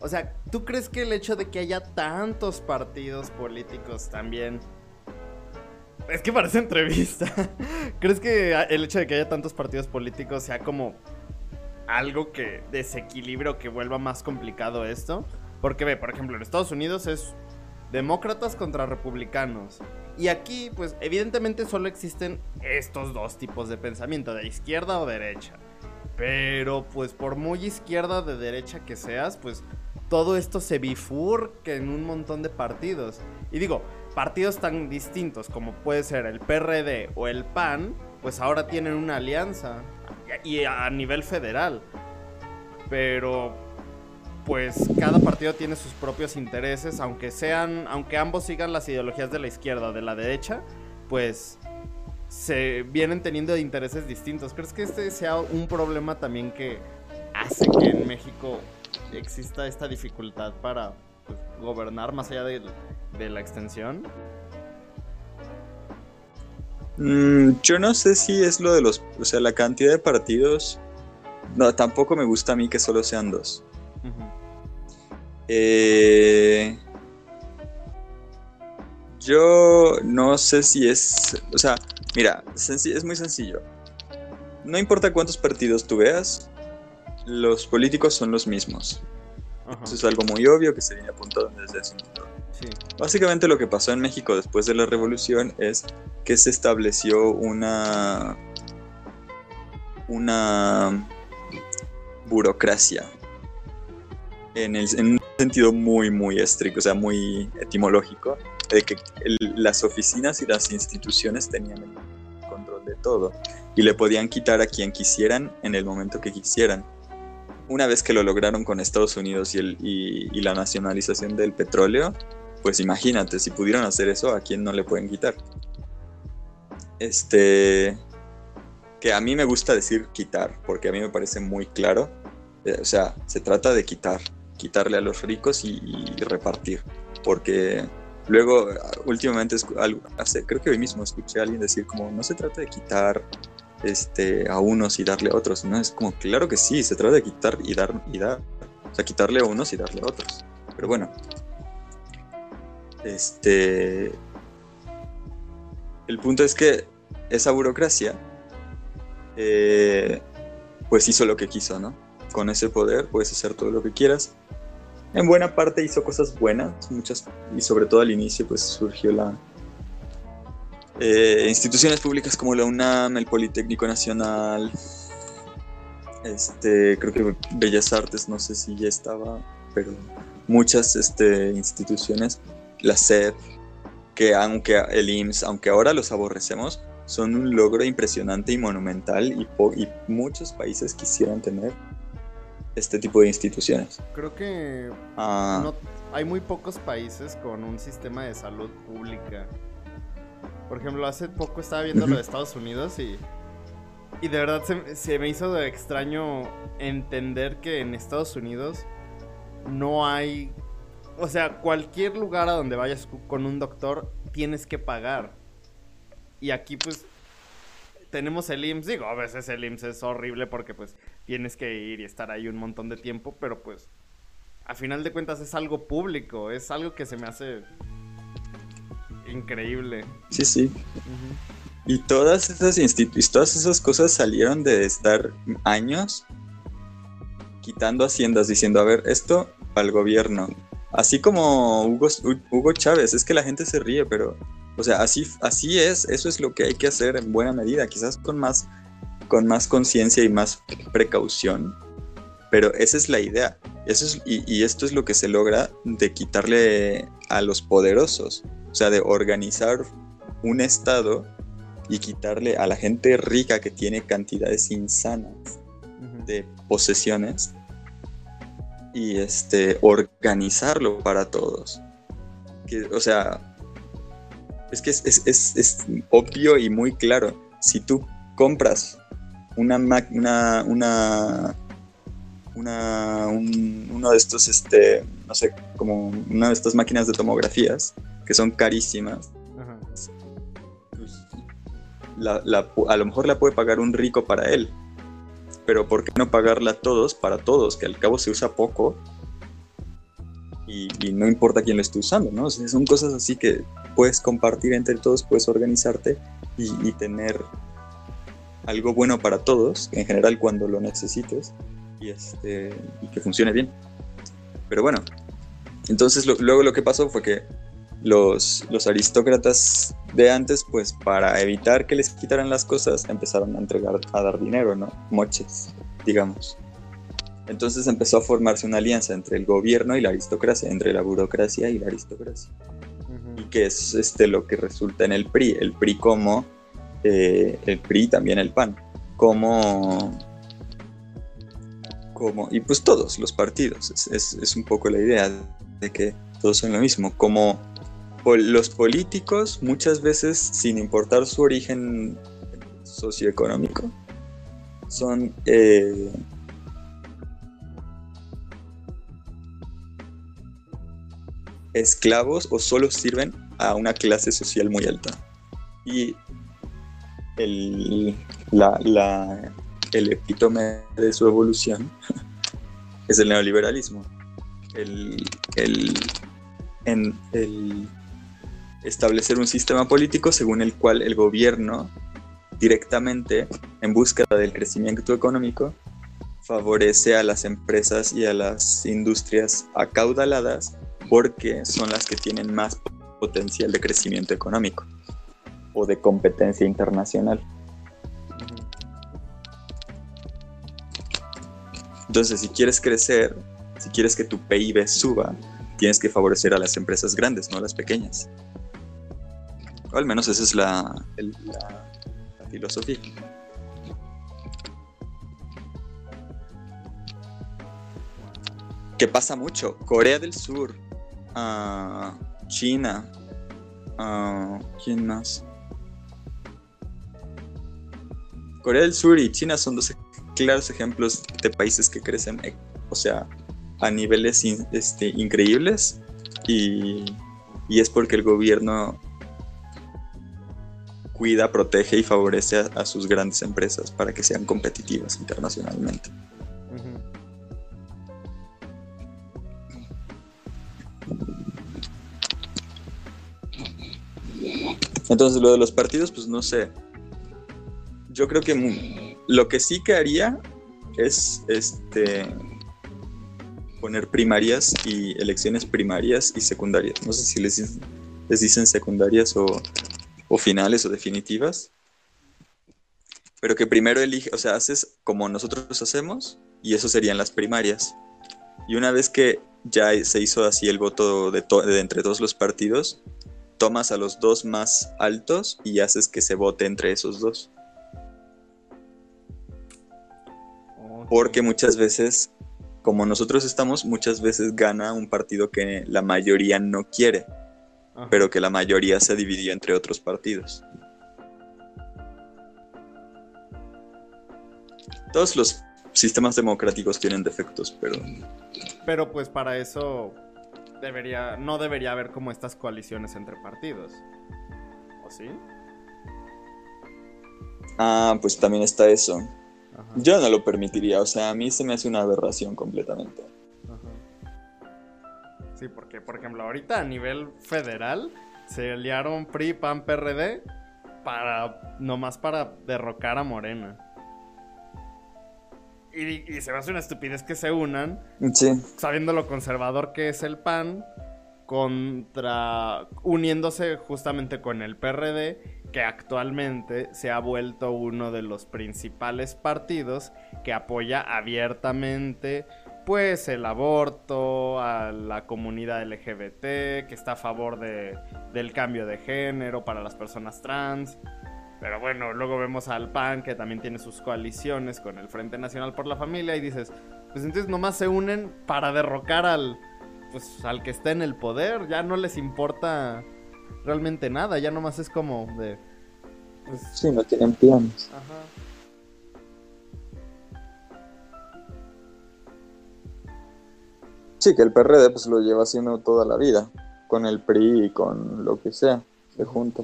O sea, ¿tú crees que el hecho de que haya tantos partidos políticos también... Es que parece entrevista. ¿Crees que el hecho de que haya tantos partidos políticos sea como algo que desequilibre o que vuelva más complicado esto? Porque ve, por ejemplo, en Estados Unidos es demócratas contra republicanos. Y aquí, pues evidentemente solo existen estos dos tipos de pensamiento, de izquierda o derecha. Pero pues por muy izquierda o de derecha que seas, pues todo esto se bifurca en un montón de partidos. Y digo, partidos tan distintos como puede ser el PRD o el PAN, pues ahora tienen una alianza. Y a nivel federal. Pero pues cada partido tiene sus propios intereses, aunque sean, aunque ambos sigan las ideologías de la izquierda o de la derecha, pues se vienen teniendo intereses distintos. ¿Crees que este sea un problema también que hace que en México exista esta dificultad para pues, gobernar más allá de, la extensión? Mm, yo no sé si es lo de los, o sea, la cantidad de partidos. No, tampoco me gusta a mí que solo sean dos. Eh, yo no sé si es. O sea, mira, es muy sencillo. No importa cuántos partidos tú veas, los políticos son los mismos. Eso es algo muy obvio que se viene apuntado desde ese momento. Básicamente lo que pasó en México después de la revolución es que se estableció una una burocracia en, un sentido muy, muy estricto, o sea, muy etimológico, de que las oficinas y las instituciones tenían el control de todo y le podían quitar a quien quisieran en el momento que quisieran. Una vez que lo lograron con Estados Unidos y, la nacionalización del petróleo, pues imagínate, si pudieron hacer eso, ¿a quién no le pueden quitar? Este, que a mí me gusta decir quitar, porque a mí me parece muy claro. Eh, o sea, se trata de quitar, quitarle a los ricos y, repartir. Porque luego, últimamente, hace, creo que hoy mismo escuché a alguien decir como, no se trata de quitar este, a unos y darle a otros, no, es como, claro que sí, se trata de quitar y dar y dar. O sea, quitarle a unos y darle a otros. Pero bueno, este... El punto es que esa burocracia, eh, pues hizo lo que quiso, ¿no? Con ese poder puedes hacer todo lo que quieras en buena parte hizo cosas buenas, muchas, y sobre todo al inicio pues surgió la... Eh, instituciones públicas como la UNAM, el Politécnico Nacional, este, creo que Bellas Artes, no sé si ya estaba, pero muchas este, instituciones, la SED, que aunque el IMSS, aunque ahora los aborrecemos, son un logro impresionante y monumental y, y muchos países quisieran tener este tipo de instituciones. Creo que ah. hay muy pocos países con un sistema de salud pública. Por ejemplo, hace poco estaba viendo lo de Estados Unidos y, y de verdad se, se, me hizo extraño entender que en Estados Unidos no hay... O sea, cualquier lugar a donde vayas con un doctor tienes que pagar. Y aquí pues tenemos el IMSS, digo, a veces el IMSS es horrible porque pues tienes que ir y estar ahí un montón de tiempo, pero pues a final de cuentas es algo público, es algo que se me hace increíble. Sí, sí. Y todas esas instituciones, todas esas cosas salieron de estar años quitando haciendas, diciendo, a ver, esto al gobierno. Así como Hugo, Hugo Chávez, es que la gente se ríe, pero o sea, así, así es, eso es lo que hay que hacer en buena medida, quizás con más, con más conciencia y más precaución, pero esa es la idea. Eso es, y, esto es lo que se logra de quitarle a los poderosos, o sea, de organizar un Estado y quitarle a la gente rica que tiene cantidades insanas de posesiones y este organizarlo para todos. Que, o sea, es que es, es, obvio y muy claro. Si tú compras una una, una, una uno de estos, este, no sé, como una de estas máquinas de tomografías que son carísimas, a lo mejor la puede pagar un rico para él, pero ¿por qué no pagarla a todos para todos? Que al cabo se usa poco y, no importa quién lo esté usando, ¿no? son cosas así que puedes compartir entre todos, puedes organizarte y, tener algo bueno para todos, en general cuando lo necesites, y, este, que funcione bien. Pero bueno, entonces luego lo que pasó fue que los, los aristócratas de antes, pues para evitar que les quitaran las cosas, empezaron a entregar, a dar dinero, ¿no? Moches, digamos. Entonces empezó a formarse una alianza entre el gobierno y la aristocracia, entre la burocracia y la aristocracia. Y que es este, lo que resulta en el PRI. El PRI como, eh, el PRI también el PAN, como, como, y pues todos los partidos. Es, es, es un poco la idea de que todos son lo mismo, como los políticos muchas veces, sin importar su origen socioeconómico, son eh, esclavos o solo sirven a una clase social muy alta. Y el, el epítome de su evolución es el neoliberalismo. El, el, en el establecer un sistema político según el cual el gobierno directamente, en búsqueda del crecimiento económico, favorece a las empresas y a las industrias acaudaladas porque son las que tienen más potencial de crecimiento económico o de competencia internacional. Entonces, si quieres crecer, si quieres que tu PIB suba, tienes que favorecer a las empresas grandes, no a las pequeñas. Al menos esa es la, filosofía. Que pasa mucho. Corea del Sur, uh, China, uh, ¿quién más? Corea del Sur y China son dos claros ejemplos de países que crecen, eh, o sea, a niveles este, increíbles y es porque el gobierno cuida, protege y favorece a, sus grandes empresas para que sean competitivas internacionalmente. Entonces, lo de los partidos, pues no sé. Yo creo que lo que sí que haría es este poner primarias y elecciones primarias y secundarias. No sé si les, les dicen secundarias o o finales o definitivas, pero que primero elige, o sea, haces como nosotros hacemos y eso serían las primarias. Y una vez que ya se hizo así el voto de, de entre todos los partidos, tomas a los dos más altos y haces que se vote entre esos dos. Porque muchas veces, como nosotros estamos, muchas veces gana un partido que la mayoría no quiere pero que la mayoría se dividió entre otros partidos. Todos los sistemas democráticos tienen defectos, pero... Pero pues para eso debería, no debería haber como estas coaliciones entre partidos. ¿O sí? Ah, pues también está eso. Yo no lo permitiría, o sea, a mí se me hace una aberración completamente. Porque, por ejemplo, ahorita a nivel federal se aliaron PRI, PAN, PRD para, nomás para derrocar a Morena. Y, se me hace una estupidez que se unan, sabiendo lo conservador que es el PAN, contra uniéndose justamente con el PRD, que actualmente se ha vuelto uno de los principales partidos que apoya abiertamente pues el aborto, a la comunidad LGBT, que está a favor de, del cambio de género para las personas trans. Pero bueno, luego vemos al PAN que también tiene sus coaliciones con el Frente Nacional por la Familia y dices, pues entonces nomás se unen para derrocar al pues al que está en el poder, ya no les importa realmente nada, ya nomás es como de pues... Sí, no tienen planes. Ajá. Sí, que el PRD pues lo lleva haciendo toda la vida, con el PRI y con lo que sea, se junta.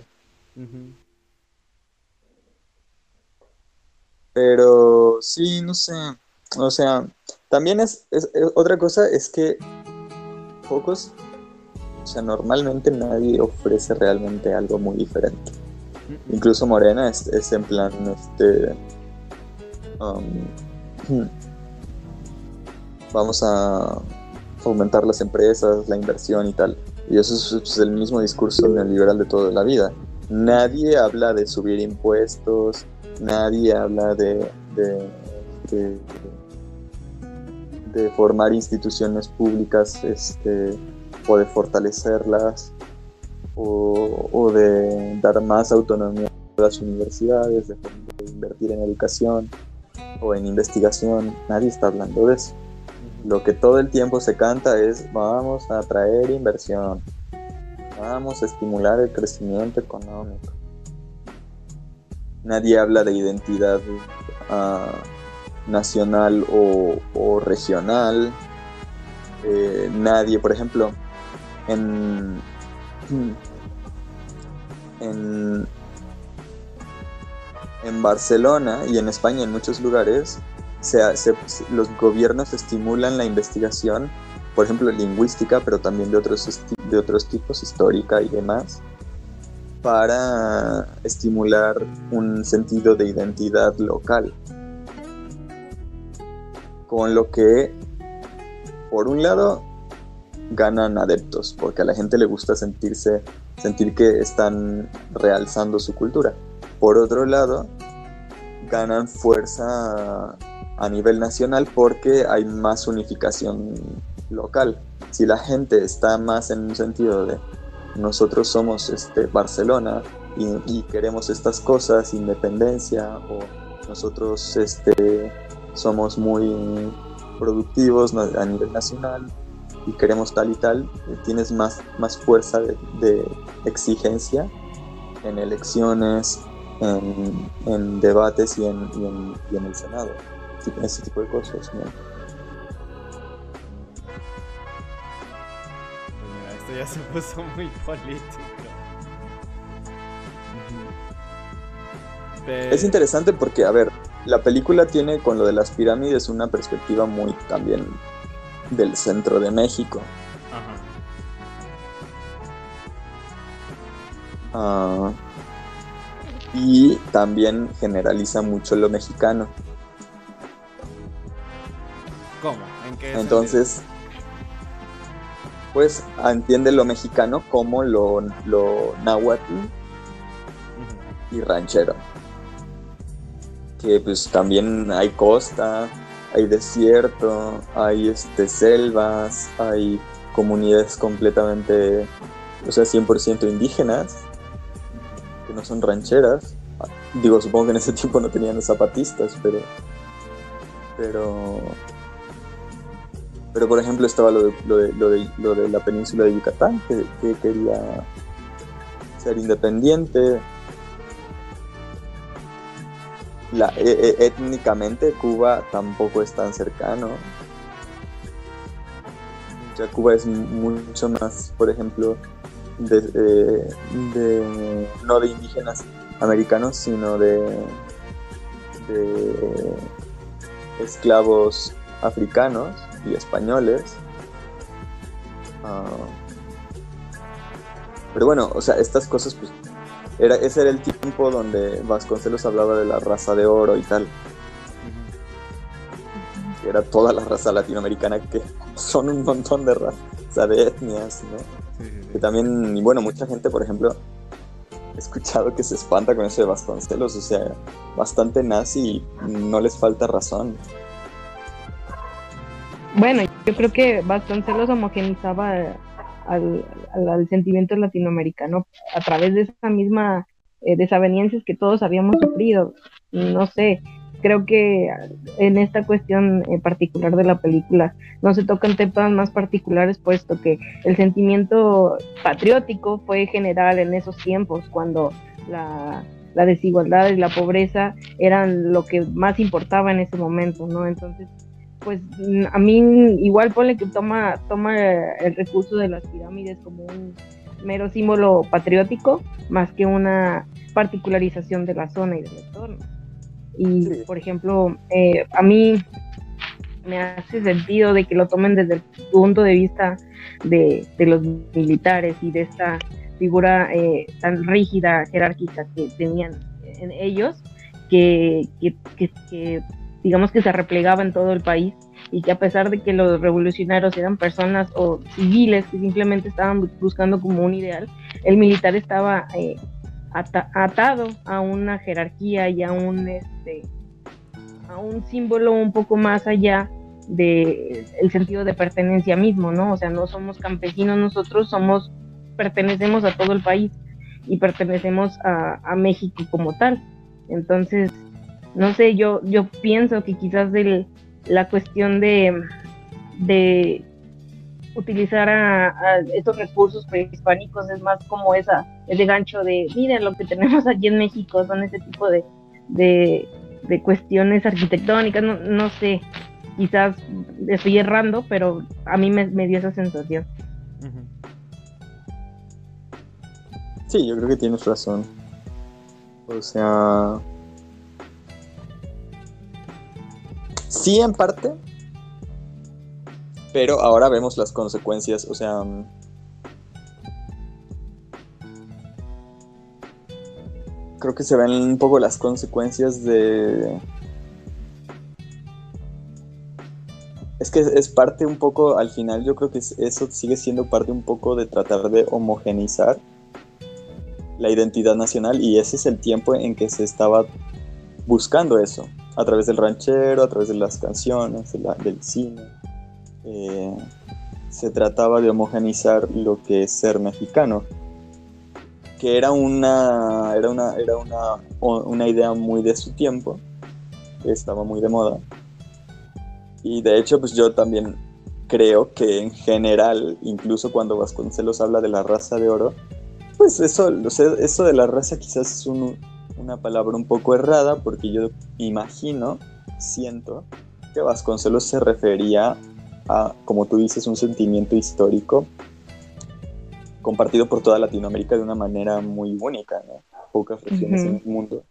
Pero sí, no sé, o sea, también es, otra cosa es que pocos, o sea, normalmente nadie ofrece realmente algo muy diferente. Incluso Morena es, es en plan, este, um, vamos a fomentar las empresas, la inversión y tal. Y eso es, el mismo discurso neoliberal de toda la vida. Nadie habla de subir impuestos, nadie habla de, de, formar instituciones públicas este, o de fortalecerlas o, de dar más autonomía a las universidades, de invertir en educación o en investigación. Nadie está hablando de eso lo que todo el tiempo se canta es vamos a atraer inversión, vamos a estimular el crecimiento económico. Nadie habla de identidad ah, nacional o, regional. Eh, nadie, por ejemplo, en, en, en Barcelona y en España en muchos lugares los gobiernos estimulan la investigación, por ejemplo, lingüística, pero también de otros, de otros tipos, histórica y demás, para estimular un sentido de identidad local. Con lo que, por un lado, ganan adeptos, porque a la gente le gusta sentirse, sentir que están realzando su cultura. Por otro lado, ganan fuerza a nivel nacional porque hay más unificación local. Si la gente está más en un sentido de nosotros somos este, Barcelona y, queremos estas cosas, independencia, o nosotros este, somos muy productivos a nivel nacional y queremos tal y tal, tienes más, más fuerza de, exigencia en elecciones, en, debates y en, y en el Senado ese tipo de cosas. ¿no? Mira, esto ya se puso muy político. Es interesante porque, a ver, la película tiene con lo de las pirámides una perspectiva muy también del centro de México. Ajá. Ah, y también generaliza mucho lo mexicano. ¿Cómo? ¿En qué Entonces, pues entiende lo mexicano como lo, lo náhuatl y ranchero. Que pues también hay costa, hay desierto, hay este, selvas, hay comunidades completamente, o sea, 100% indígenas, que no son rancheras. Digo, supongo que en ese tiempo no tenían zapatistas, pero... Pero pero por ejemplo estaba lo de, lo de, lo de, la península de Yucatán, que, quería ser independiente. La, e, e, étnicamente Cuba tampoco es tan cercano. Ya Cuba es mucho más, por ejemplo, de, de, no de indígenas americanos, sino de, de esclavos africanos y españoles. Ah, pero bueno, o sea, estas cosas, pues, era, ese era el tiempo donde Vasconcelos hablaba de la raza de oro y tal. era toda la raza latinoamericana que son un montón de razas, o sea, de etnias, ¿no? Que también, y bueno, mucha gente, por ejemplo, he escuchado que se espanta con eso de Vasconcelos, o sea, bastante nazi y no les falta razón. Bueno, yo creo que Vasconcelos homogenizaba al, al, sentimiento latinoamericano a través de esa misma eh, que todos habíamos sufrido. No sé, creo que en esta cuestión en particular de la película no se tocan temas más particulares, puesto que el sentimiento patriótico fue general en esos tiempos, cuando la desigualdad y la pobreza eran lo que más importaba en ese momento, ¿no? Entonces, pues a mí igual pone que toma, toma el recurso de las pirámides como un mero símbolo patriótico, más que una particularización de la zona y del entorno. Y, por ejemplo, eh, a mí me hace sentido de que lo tomen desde el punto de vista de, los militares y de esta figura eh, tan rígida, jerárquica que tenían en ellos, que, que, digamos que se replegaba en todo el país y que a pesar de que los revolucionarios eran personas o civiles que simplemente estaban buscando como un ideal, el militar estaba eh, atado a una jerarquía y a un este a un símbolo un poco más allá de el sentido de pertenencia mismo, ¿no? O sea, no somos campesinos nosotros, somos pertenecemos a todo el país y pertenecemos a, a México como tal. Entonces, no sé, yo yo pienso que quizás el, la cuestión de de utilizar a, estos recursos prehispánicos es más como esa, ese gancho de, miren lo que tenemos aquí en México, son ese tipo de, de, cuestiones arquitectónicas, no, no, sé, quizás estoy errando, pero a mí me, dio esa sensación. Sí, yo creo que tienes razón. O sea... Sí, en parte, pero ahora vemos las consecuencias, o sea... Mm, creo que se ven un poco las consecuencias de... Es que es parte un poco, al final yo creo que eso sigue siendo parte un poco de tratar de homogenizar la identidad nacional y ese es el tiempo en que se estaba buscando eso, a través del ranchero, a través de las canciones, del cine. Eh, se trataba de homogenizar lo que es ser mexicano, que era una, era una, era una, una idea muy de su tiempo, que estaba muy de moda. Y de hecho, pues yo también creo que en general, incluso cuando Vasconcelos habla de la raza de oro, pues eso, eso de la raza quizás es una palabra un poco errada, porque yo imagino, siento, que Vasconcelos se refería como tú dices, un sentimiento histórico compartido por toda Latinoamérica de una manera muy única, Pocas regiones en el mundo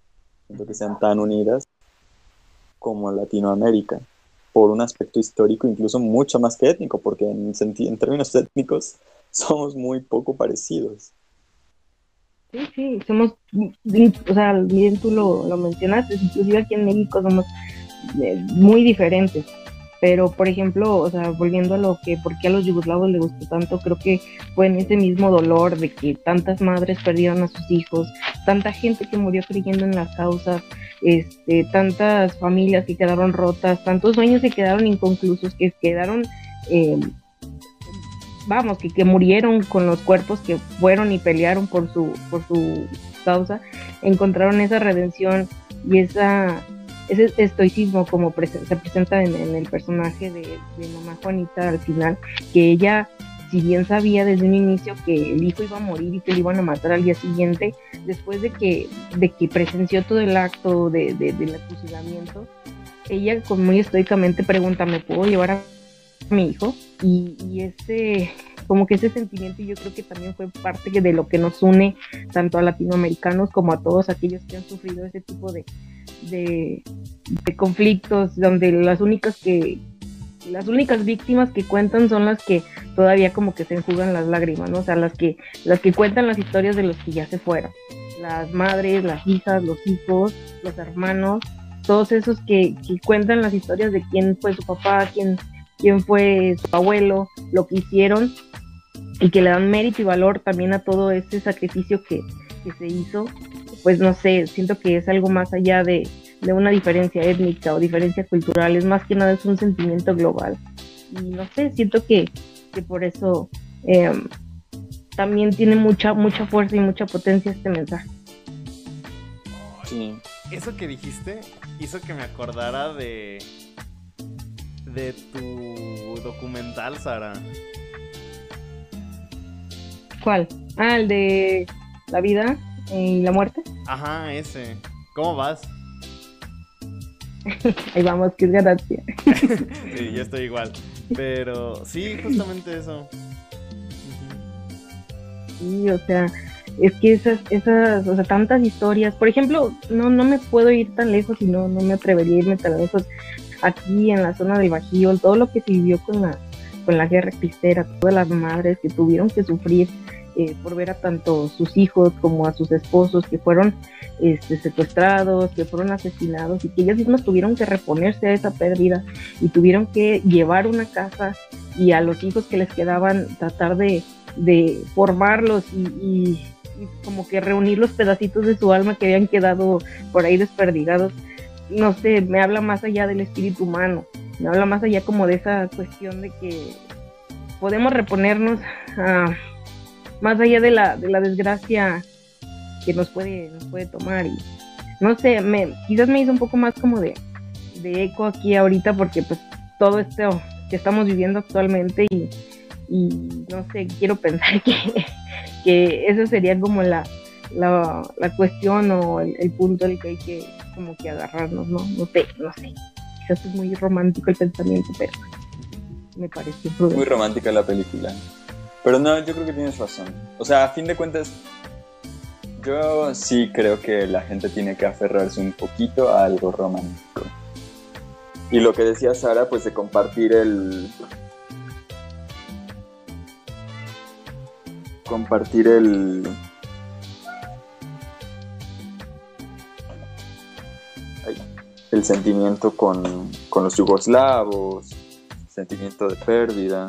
siento que sean tan unidas como Latinoamérica, por un aspecto histórico incluso mucho más que étnico, porque en, en términos étnicos somos muy poco parecidos. Sí, sí, somos, o sea, bien tú lo, lo mencionaste, inclusive aquí en México somos eh, muy diferentes. Pero, por ejemplo, o sea, volviendo a lo que, ¿por qué a los yugoslavos les gustó tanto? Creo que fue en ese mismo dolor de que tantas madres perdieron a sus hijos, tanta gente que murió creyendo en las causas, este, tantas familias que quedaron rotas, tantos sueños que quedaron inconclusos, que quedaron, eh, vamos, que, que murieron con los cuerpos que fueron y pelearon por su, por su causa, encontraron esa redención y esa ese estoicismo como se presenta en, el personaje de, mamá Juanita al final, que ella, si bien sabía desde un inicio que el hijo iba a morir y que le iban a matar al día siguiente, después de que, de que presenció todo el acto de, del fusilamiento, ella con muy estoicamente pregunta, ¿me puedo llevar a mi hijo? Y, y ese como que ese sentimiento yo creo que también fue parte de lo que nos une tanto a latinoamericanos como a todos aquellos que han sufrido ese tipo de, de, conflictos donde las únicas que las únicas víctimas que cuentan son las que todavía como que se enjugan las lágrimas, ¿no? O sea, las que las que cuentan las historias de los que ya se fueron. Las madres, las hijas, los hijos, los hermanos, todos esos que, que cuentan las historias de quién fue su papá, quién, quién fue su abuelo, lo que hicieron y que le dan mérito y valor también a todo ese sacrificio que, que se hizo pues no sé, siento que es algo más allá de, una diferencia étnica o diferencia cultural, es más que nada es un sentimiento global. Y no sé, siento que, por eso em, también tiene mucha, mucha fuerza y mucha potencia este mensaje. Sí. Eso que dijiste hizo que me acordara de. De tu documental, Sara. ¿Cuál? Ah, el de la vida y la muerte. Ajá, ese. ¿Cómo vas? Ahí vamos, que es ganancia. sí, yo estoy igual. Pero sí, justamente eso. Sí, o sea, es que esas, esas, o sea, tantas historias. Por ejemplo, no, no me puedo ir tan lejos y no, no me atrevería a irme tan lejos. Aquí en la zona del Bajío, todo lo que se vivió con la, con la guerra cristera, todas las madres que tuvieron que sufrir eh, por ver a tanto sus hijos como a sus esposos que fueron este, secuestrados, que fueron asesinados y que ellas mismas tuvieron que reponerse a esa pérdida y tuvieron que llevar una casa y a los hijos que les quedaban tratar de, formarlos y, como que reunir los pedacitos de su alma que habían quedado por ahí desperdigados. No sé, me habla más allá del espíritu humano, me habla más allá como de esa cuestión de que podemos reponernos a más allá de la, de la desgracia que nos puede, nos puede tomar. Y no sé, me, quizás me hizo un poco más como de, de eco aquí ahorita porque pues todo esto que estamos viviendo actualmente y, no sé, quiero pensar que, que eso sería como la, la, la cuestión o el, punto al que hay que como que agarrarnos, ¿no? No sé, no sé. Quizás es muy romántico el pensamiento, pero me parece Muy romántica la película. Pero no, yo creo que tienes razón. O sea, a fin de cuentas, yo sí creo que la gente tiene que aferrarse un poquito a algo romántico. Y lo que decía Sara, pues de compartir el... Compartir el... el sentimiento con, con los yugoslavos, sentimiento de pérdida.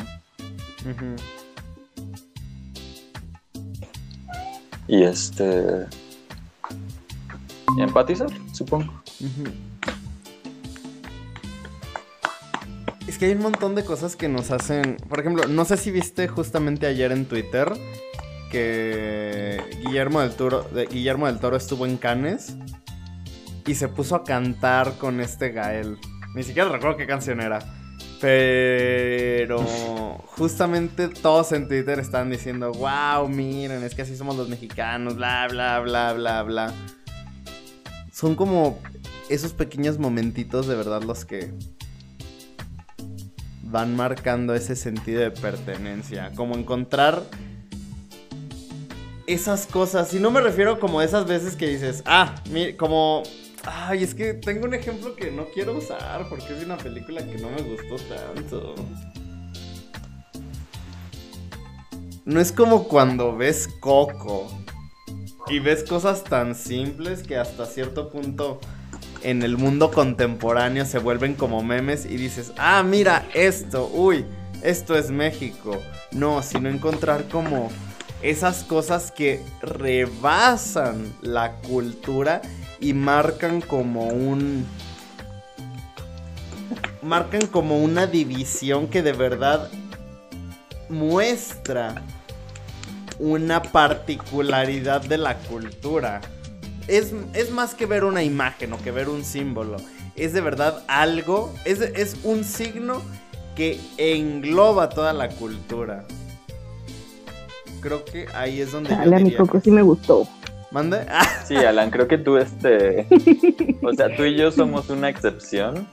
y este y empatizar, supongo. Es que hay un montón de cosas que nos hacen, por ejemplo, no sé si viste justamente ayer en Twitter que Guillermo del Toro, Guillermo del Toro estuvo en Cannes y se puso a cantar con este Gael. Ni siquiera recuerdo qué canción era. Pero justamente todos en Twitter están diciendo, wow, miren, es que así somos los mexicanos, bla, bla, bla, bla, bla. Son como esos pequeños momentitos de verdad los que van marcando ese sentido de pertenencia. Como encontrar esas cosas. Y no me refiero como esas veces que dices, ah, como Ay, es que tengo un ejemplo que no quiero usar porque es una película que no me gustó tanto. No es como cuando ves Coco y ves cosas tan simples que hasta cierto punto en el mundo contemporáneo se vuelven como memes y dices, ah, mira esto, uy, esto es México. No, sino encontrar como esas cosas que rebasan la cultura y marcan como un marcan como una división que de verdad muestra una particularidad de la cultura. Es, más que ver una imagen o que ver un símbolo. Es de verdad algo, es, es un signo que engloba toda la cultura. Creo que ahí es donde... Dale, a mi coco sí me gustó. ¿Mande? Sí, Alan, creo que tú, este. O sea, tú y yo somos una excepción.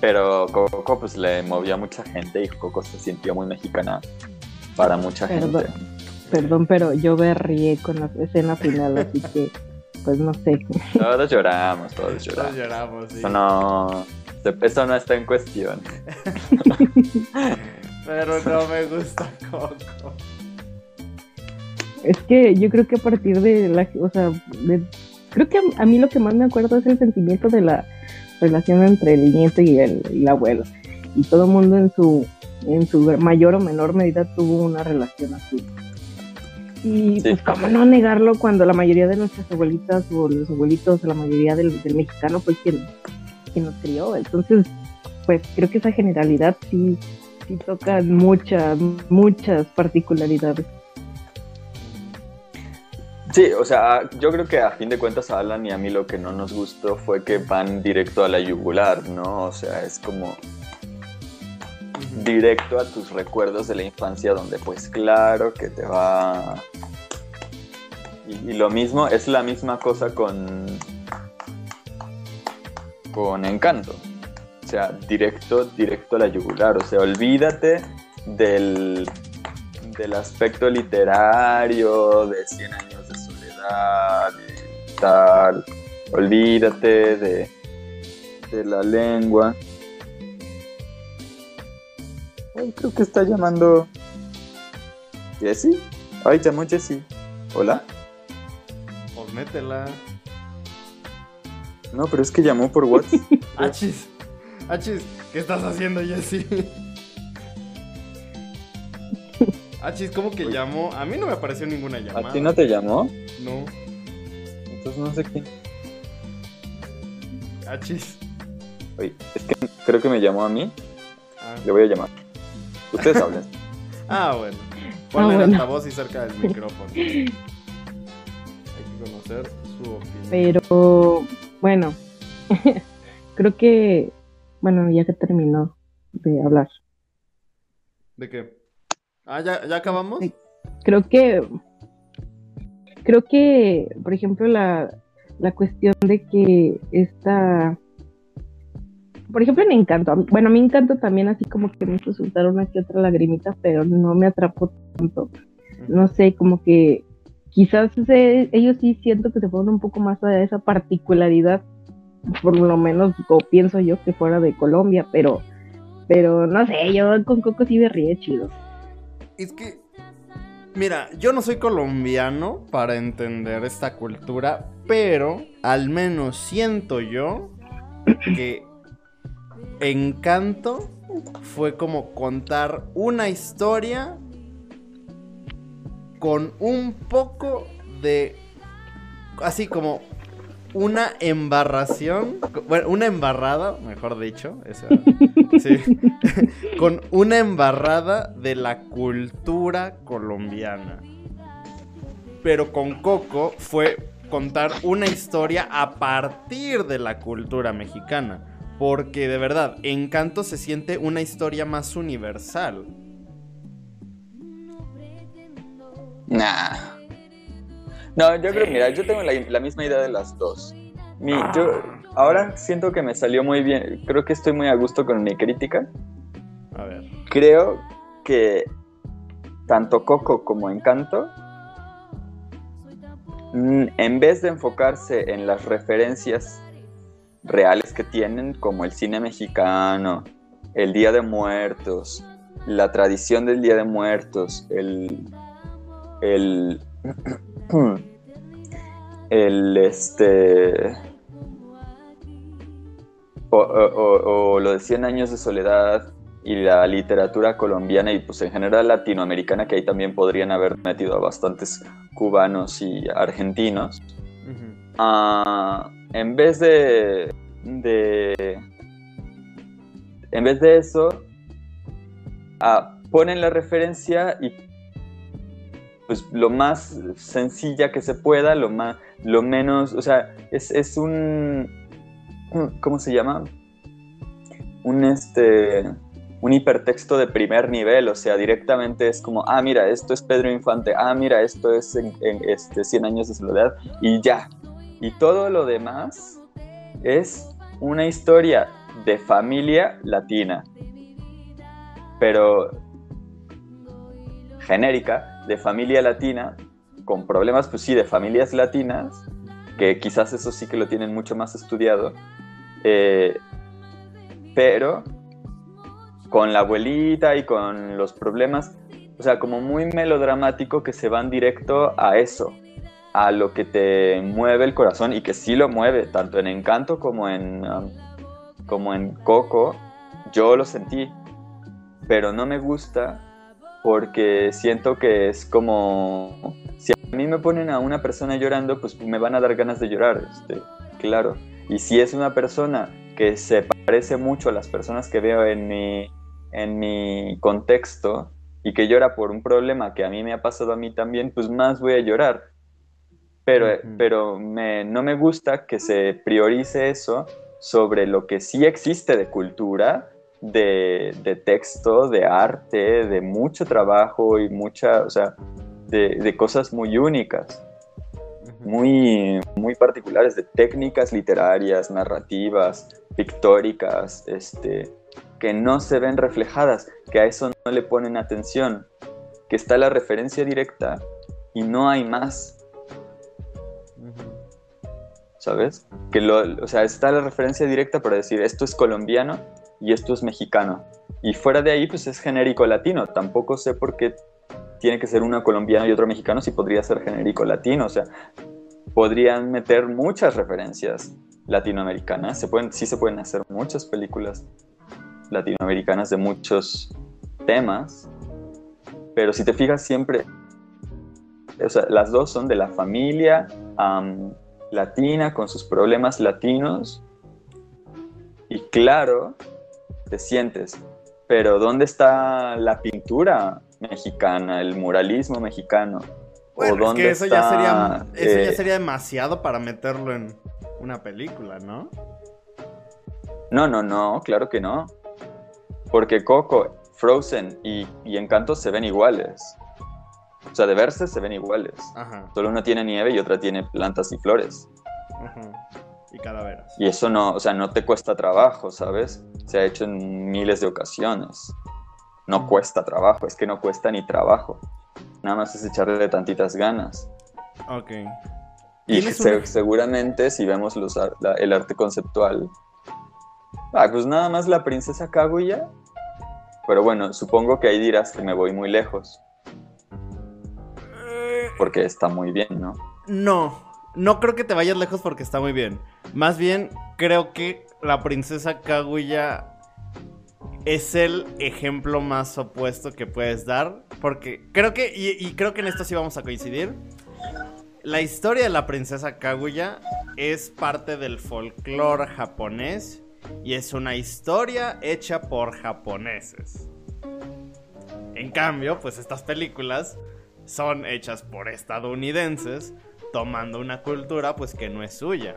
Pero Coco, pues le movió a mucha gente y Coco se sintió muy mexicana para mucha gente. Perdón, pero yo berrié con la escena final, así que, pues no sé. Todos lloramos, todos lloramos. Todos lloramos, sí. Eso no, eso no está en cuestión. pero no me gusta Coco. Es que yo creo que a partir de la, o sea, creo que a, mí lo que más me acuerdo es el sentimiento de la relación entre el nieto y el, abuelo. Y todo el mundo en su, en su mayor o menor medida tuvo una relación así. Y pues cómo no negarlo cuando la mayoría de nuestras abuelitas o los abuelitos, la mayoría del, mexicano fue quien, quien nos crió. Entonces, pues creo que esa generalidad sí, sí toca muchas, muchas particularidades. Sí, o sea, yo creo que a fin de cuentas a Alan y a mí lo que no nos gustó fue que van directo a la yugular, ¿no? O sea, es como directo a tus recuerdos de la infancia donde pues claro que te va... Y, lo mismo, es la misma cosa con... con Encanto. O sea, directo, directo a la yugular. O sea, olvídate del, del aspecto literario, de 100 años y tal. Olvídate de, de la lengua. creo que está llamando Jesse. Ay, llamó Jesse. Hola. Pues métela. No, pero es que llamó por WhatsApp. Achis. Achis, ¿qué estás haciendo, Jesse? Achis, ¿cómo que llamó? A mí no me apareció ninguna llamada. ¿A ti no te llamó? No. Entonces no sé quién. Achis. Oye, es que creo que me llamó a mí. Ah. Le voy a llamar. Ustedes hablen. ah, bueno. Ponle ah, bueno. voz y cerca del micrófono. Hay que conocer su opinión. Pero, bueno, creo que, bueno, ya que terminó de hablar. ¿De qué? Ah, ¿ya, ya acabamos? Creo que, creo que, por ejemplo, la, la cuestión de que esta por ejemplo, en Encanto, bueno, a mí Encanto también así como que me soltar una que otra lagrimita, pero no me atrapó tanto. No sé, como que quizás ellos sí siento que se fueron un poco más a esa particularidad, por lo menos o pienso yo que fuera de Colombia, pero, pero no sé, yo con Coco sí me ríe chido. Es que, mira, yo no soy colombiano para entender esta cultura, pero al menos siento yo que Encanto fue como contar una historia con un poco de. Así como una embarración. Bueno, una embarrada, mejor dicho. sí, con una embarrada de la cultura colombiana. Pero con Coco fue contar una historia a partir de la cultura mexicana. Porque de verdad, Encanto se siente una historia más universal. Nah. No, yo creo, mira, yo tengo la, misma idea de las dos. yo ahora siento que me salió muy bien. Creo que estoy muy a gusto con mi crítica. A ver. Creo que tanto Coco como Encanto, mm, en vez de enfocarse en las referencias reales que tienen, como el cine mexicano, el Día de Muertos, la tradición del Día de Muertos, el. el. el este. O, lo de 100 años de soledad y la literatura colombiana y pues en general latinoamericana, que ahí también podrían haber metido a bastantes cubanos y argentinos. Uh en vez de, en vez de eso, ah, ponen la referencia y pues lo más sencilla que se pueda, lo más, lo menos, o sea, es, es un, ¿cómo se llama? Un este, un hipertexto de primer nivel, o sea, directamente es como, ah, mira, esto es Pedro Infante, ah, mira, esto es en, este 100 años de soledad, y ya, y todo lo demás es una historia de familia latina, pero genérica, de familia latina, con problemas, pues sí, de familias latinas, que quizás eso sí que lo tienen mucho más estudiado, eh, pero con la abuelita y con los problemas, o sea, como muy melodramático que se van directo a eso, a lo que te mueve el corazón y que sí lo mueve, tanto en Encanto como en, um, como en Coco, yo lo sentí, pero no me gusta porque siento que es como, si a mí me ponen a una persona llorando, pues me van a dar ganas de llorar, este, claro. Y si es una persona que se parece mucho a las personas que veo en mi, en mi contexto y que llora por un problema que a mí me ha pasado a mí también, pues más voy a llorar pero, pero no me gusta que se priorice eso sobre lo que sí existe de cultura, de, texto, de arte, de mucho trabajo y mucha, o sea, de, cosas muy únicas, muy, muy particulares, de técnicas literarias, narrativas, pictóricas, este, que no se ven reflejadas, que a eso no le ponen atención, que está la referencia directa y no hay más. ¿Sabes? Que lo, o sea, está la referencia directa para decir esto es colombiano y esto es mexicano. Y fuera de ahí, pues es genérico latino. Tampoco sé por qué tiene que ser uno colombiano y otro mexicano si podría ser genérico latino. O sea, podrían meter muchas referencias latinoamericanas. Se pueden, sí se pueden hacer muchas películas latinoamericanas de muchos temas. Pero si te fijas siempre, o sea, las dos son de la familia latina con sus problemas latinos. Y claro, te sientes. Pero ¿dónde está la pintura mexicana, el muralismo mexicano? Bueno, ¿O dónde eso, ya sería, eso ya eh, sería demasiado para meterlo en una película, ¿no? No, no, no, claro que no. Porque Coco, Frozen y, Encanto se ven iguales. O sea, de verse se ven iguales. Solo uno tiene nieve y otra tiene plantas y flores. Ajá y calaveras. Y eso no, o sea, no te cuesta trabajo, ¿sabes? Se ha hecho en miles de ocasiones. No cuesta trabajo, es que no cuesta ni trabajo. Nada más es echarle tantitas ganas. Ok. Y seguramente si vemos los el arte conceptual, ah, pues nada más la princesa Kaguya. Pero bueno, supongo que ahí dirás que me voy muy lejos. Eh. Porque está muy bien, ¿no? No, no creo que te vayas lejos porque está muy bien. Más bien, creo que la princesa Kaguya es el ejemplo más opuesto que puedes dar. Porque creo que, y, creo que en esto sí vamos a coincidir. La historia de la princesa Kaguya es parte del folclore japonés y es una historia hecha por japoneses. En cambio, pues estas películas son hechas por estadounidenses tomando una cultura pues que no es suya.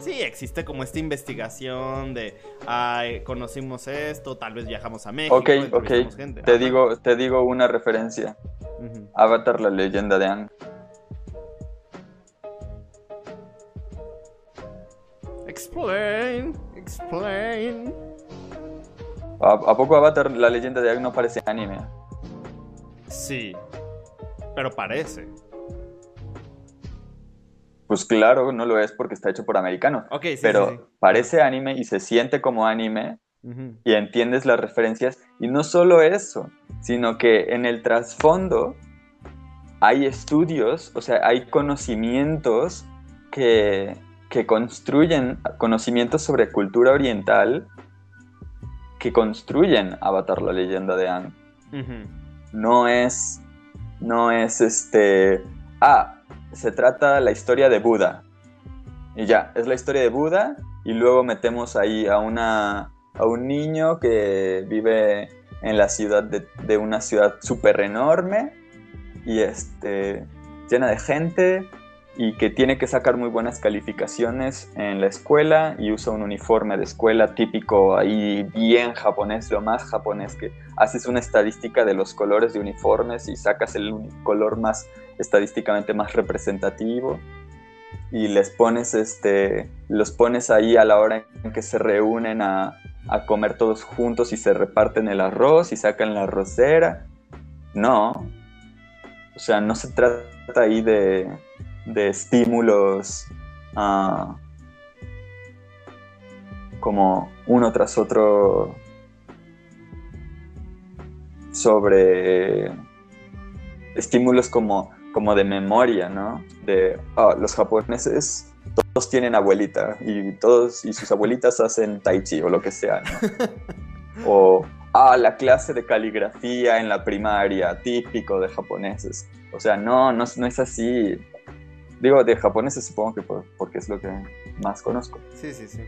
Sí, existe como esta investigación de, ay, conocimos esto, tal vez viajamos a México. Ok, ok, te digo, te digo una referencia. Avatar, la leyenda de Ang. Explain, explain. ¿A, ¿A, poco Avatar, la leyenda de Ang no parece anime? Sí, pero parece. Pues claro, no lo es porque está hecho por americanos. pero parece anime y se siente como anime y entiendes las referencias. Y no solo eso, sino que en el trasfondo hay estudios, o sea, hay conocimientos que, construyen conocimientos sobre cultura oriental que construyen Avatar la leyenda de Ang. No es, no es este, ah, se trata la historia de Buda. Y ya, es la historia de Buda y luego metemos ahí a, una, a un niño que vive en la ciudad de, una ciudad súper enorme y este, llena de gente y que tiene que sacar muy buenas calificaciones en la escuela y usa un uniforme de escuela típico ahí bien japonés, lo más japonés que haces una estadística de los colores de uniformes y sacas el color más estadísticamente más representativo y les pones este los pones ahí a la hora en que se reúnen a, comer todos juntos y se reparten el arroz y sacan la arrocera. No. O sea no se trata ahí de, de estímulos ah, como uno tras otro sobre estímulos como como de memoria, ¿no? De oh, los japoneses todos tienen abuelita y todos y sus abuelitas hacen tai chi o lo que sea, ¿no? o ah, la clase de caligrafía en la primaria, típico de japoneses. O sea, no, no, no es así. Digo, de japoneses supongo que porque es lo que más conozco. Sí, sí, sí.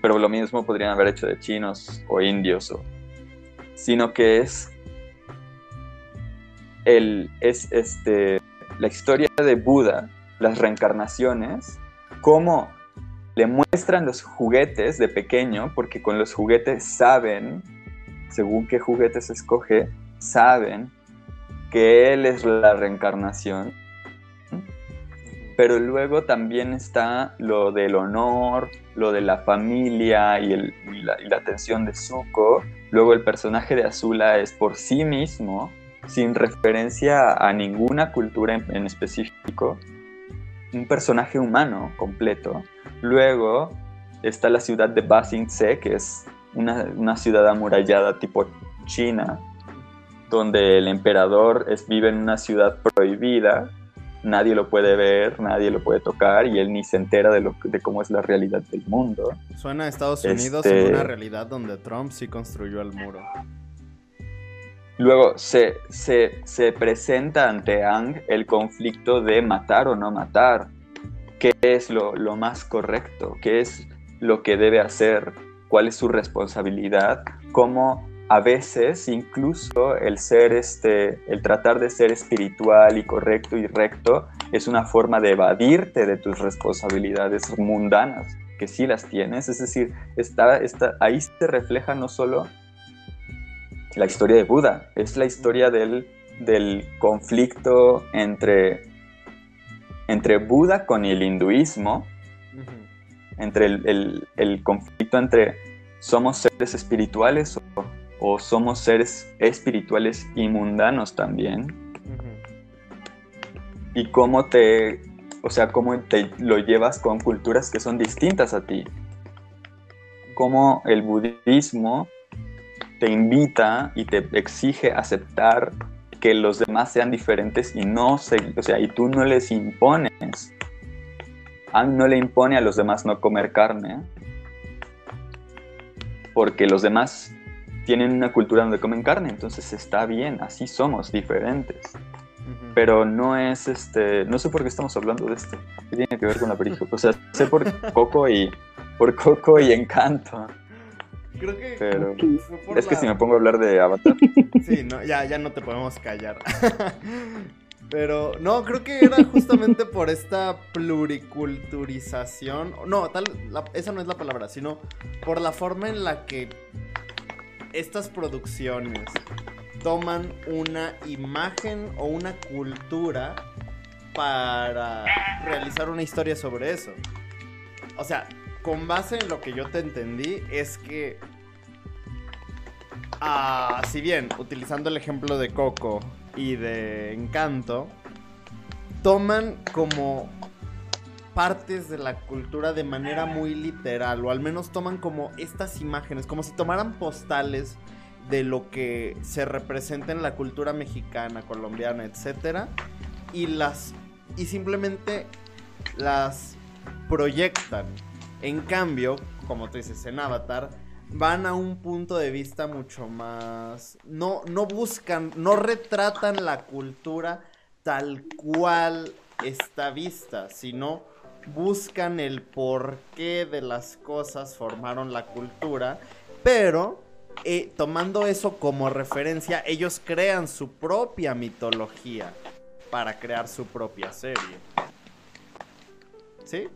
Pero lo mismo podrían haber hecho de chinos o indios, o... sino que es el, es este la historia de Buda las reencarnaciones, cómo le muestran los juguetes de pequeño, porque con los juguetes saben, según qué juguetes escoge, saben que él es la reencarnación. Pero luego también está lo del honor, lo de la familia y, la, y de Zuko. Luego el personaje de Azula es por sí mismo sin referencia a ninguna cultura en, específico, un personaje humano completo. Luego está la ciudad de Ba Tse, que es una, ciudad amurallada tipo China, donde el emperador es, vive en una ciudad prohibida, nadie lo puede ver, nadie lo puede tocar y él ni se entera de, lo, de cómo es la realidad del mundo. Suena a Estados Unidos en una este realidad donde Trump sí construyó el muro. Luego se, se, presenta ante Ang el conflicto de matar o no matar. ¿Qué es lo, más correcto? ¿Qué es lo que debe hacer? ¿Cuál es su responsabilidad? ¿Cómo a veces incluso el ser este, el tratar de ser espiritual y correcto y recto es una forma de evadirte de tus responsabilidades mundanas, que sí las tienes, es decir, está, está, ahí se refleja no solo la historia de Buda, es la historia del, conflicto entre, entre Buda con el hinduismo, entre el, conflicto entre somos seres espirituales o, somos seres espirituales y mundanos también. Y cómo te, o sea, cómo te lo llevas con culturas que son distintas a ti. Cómo el budismo te invita y te exige aceptar que los demás sean diferentes y no se, o sea, y tú no les impones. Ang no le impone a los demás no comer carne, porque los demás tienen una cultura donde comen carne, entonces está bien, así somos diferentes. Pero no es este, no sé por qué estamos hablando de esto. ¿Qué tiene que ver con la película? O sea, sé por Coco y por Coco y Encanto. Creo que. Pero es que si me pongo a hablar de Avatar. Sí, no, ya, ya no te podemos callar. Pero no, creo que era justamente por esta pluriculturización. No, tal, esa no es la palabra, sino por la forma en la que estas producciones toman una imagen o una cultura para realizar una historia sobre eso. O sea, con base en lo que yo te entendí, es que. Ah, si bien, utilizando el ejemplo de Coco y de Encanto, toman como partes de la cultura de manera muy literal, o al menos toman como estas imágenes, como si tomaran postales de lo que se representa en la cultura mexicana, colombiana, etcétera, y las y simplemente las proyectan. En cambio, como tú dices, en Avatar, van a un punto de vista mucho más... No, no buscan, no retratan la cultura tal cual está vista, sino buscan el porqué de las cosas formaron la cultura, pero eh, tomando eso como referencia, ellos crean su propia mitología para crear su propia serie. ¿Sí?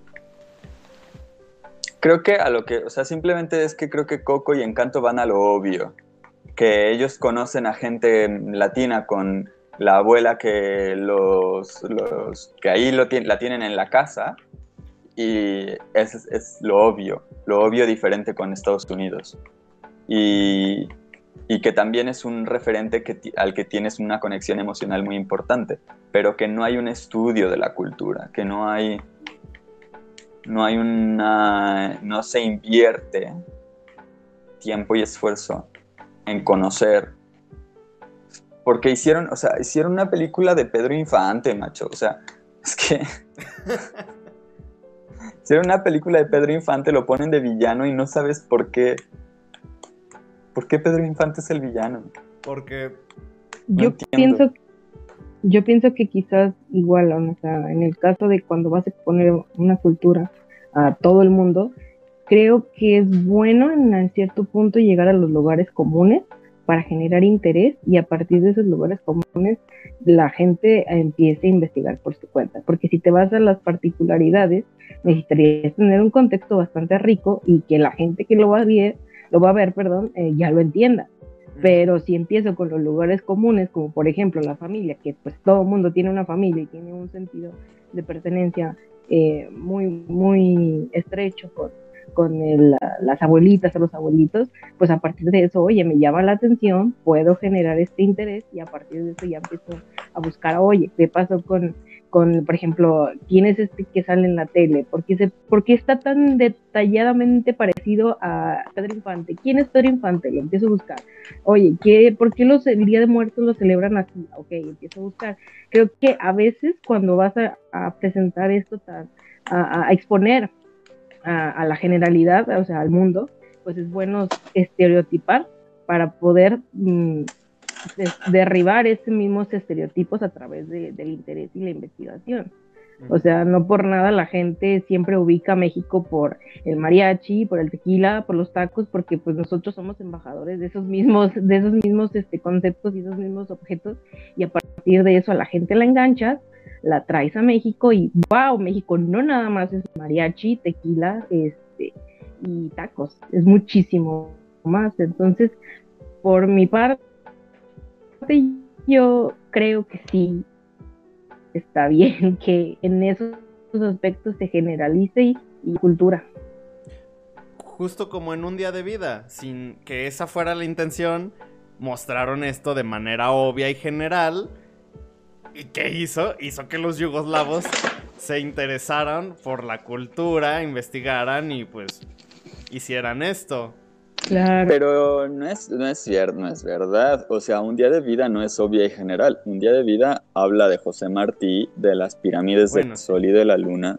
Creo que a lo que, o sea, simplemente es que creo que Coco y Encanto van a lo obvio. Que ellos conocen a gente latina con la abuela que los, que ahí la tienen en la casa y es, es, lo obvio, lo obvio diferente con Estados Unidos. Y, y que también es un referente que, al que tienes una conexión emocional muy importante, pero que no hay un estudio de la cultura, que no hay no hay una, no se invierte tiempo y esfuerzo en conocer. Porque hicieron, o sea, hicieron una película de Pedro Infante, macho. O sea, es que. hicieron una película de Pedro Infante, lo ponen de villano y no sabes por qué. ¿Por qué Pedro Infante es el villano? Porque. Yo pienso yo pienso que quizás igual, o sea, en el caso de cuando vas a exponer una cultura a todo el mundo, creo que es bueno en cierto punto llegar a los lugares comunes para generar interés y a partir de esos lugares comunes la gente empiece a investigar por su cuenta. Porque si te vas a las particularidades, necesitarías tener un contexto bastante rico y que la gente que lo va a ver, lo va a ver, perdón, eh, ya lo entienda. Pero si empiezo con los lugares comunes, como por ejemplo la familia, que pues todo el mundo tiene una familia y tiene un sentido de pertenencia eh, muy, muy estrecho con, con las abuelitas o los abuelitos, pues a partir de eso, oye, me llama la atención, puedo generar este interés y a partir de eso ya empiezo a buscar, oye, ¿qué pasó con, con por ejemplo, quién es este que sale en la tele? ¿Por qué, se, ¿Por qué está tan detalladamente parecido a Pedro Infante? ¿Quién es Pedro Infante? Lo empiezo a buscar. Oye, ¿qué, ¿por qué los, el Día de Muertos lo celebran así? Ok, empiezo a buscar. Creo que a veces cuando vas a, presentar esto, a, a exponer a, la generalidad, o sea, al mundo, pues es bueno estereotipar para poder mm, derribar esos mismos estereotipos a través del interés y la investigación. O sea, no por nada la gente siempre ubica a México por el mariachi, por el tequila, por los tacos, porque pues nosotros somos embajadores de esos mismos, de esos mismos este, conceptos y esos mismos objetos, y a partir de eso a la gente la enganchas la traes a México y wow, México no nada más es mariachi, tequila, este y tacos, es muchísimo más. Entonces, por mi parte, yo creo que sí está bien que en esos aspectos se generalice y, cultura. Justo como en un día de vida, sin que esa fuera la intención, mostraron esto de manera obvia y general ¿Y qué hizo? Hizo que los yugoslavos se interesaran por la cultura, investigaran y pues hicieran esto. Claro. Pero no es, no es cierto, no es verdad. O sea, un día de vida no es obvia y general. Un día de vida habla de José Martí, de las pirámides del Sol y de la Luna,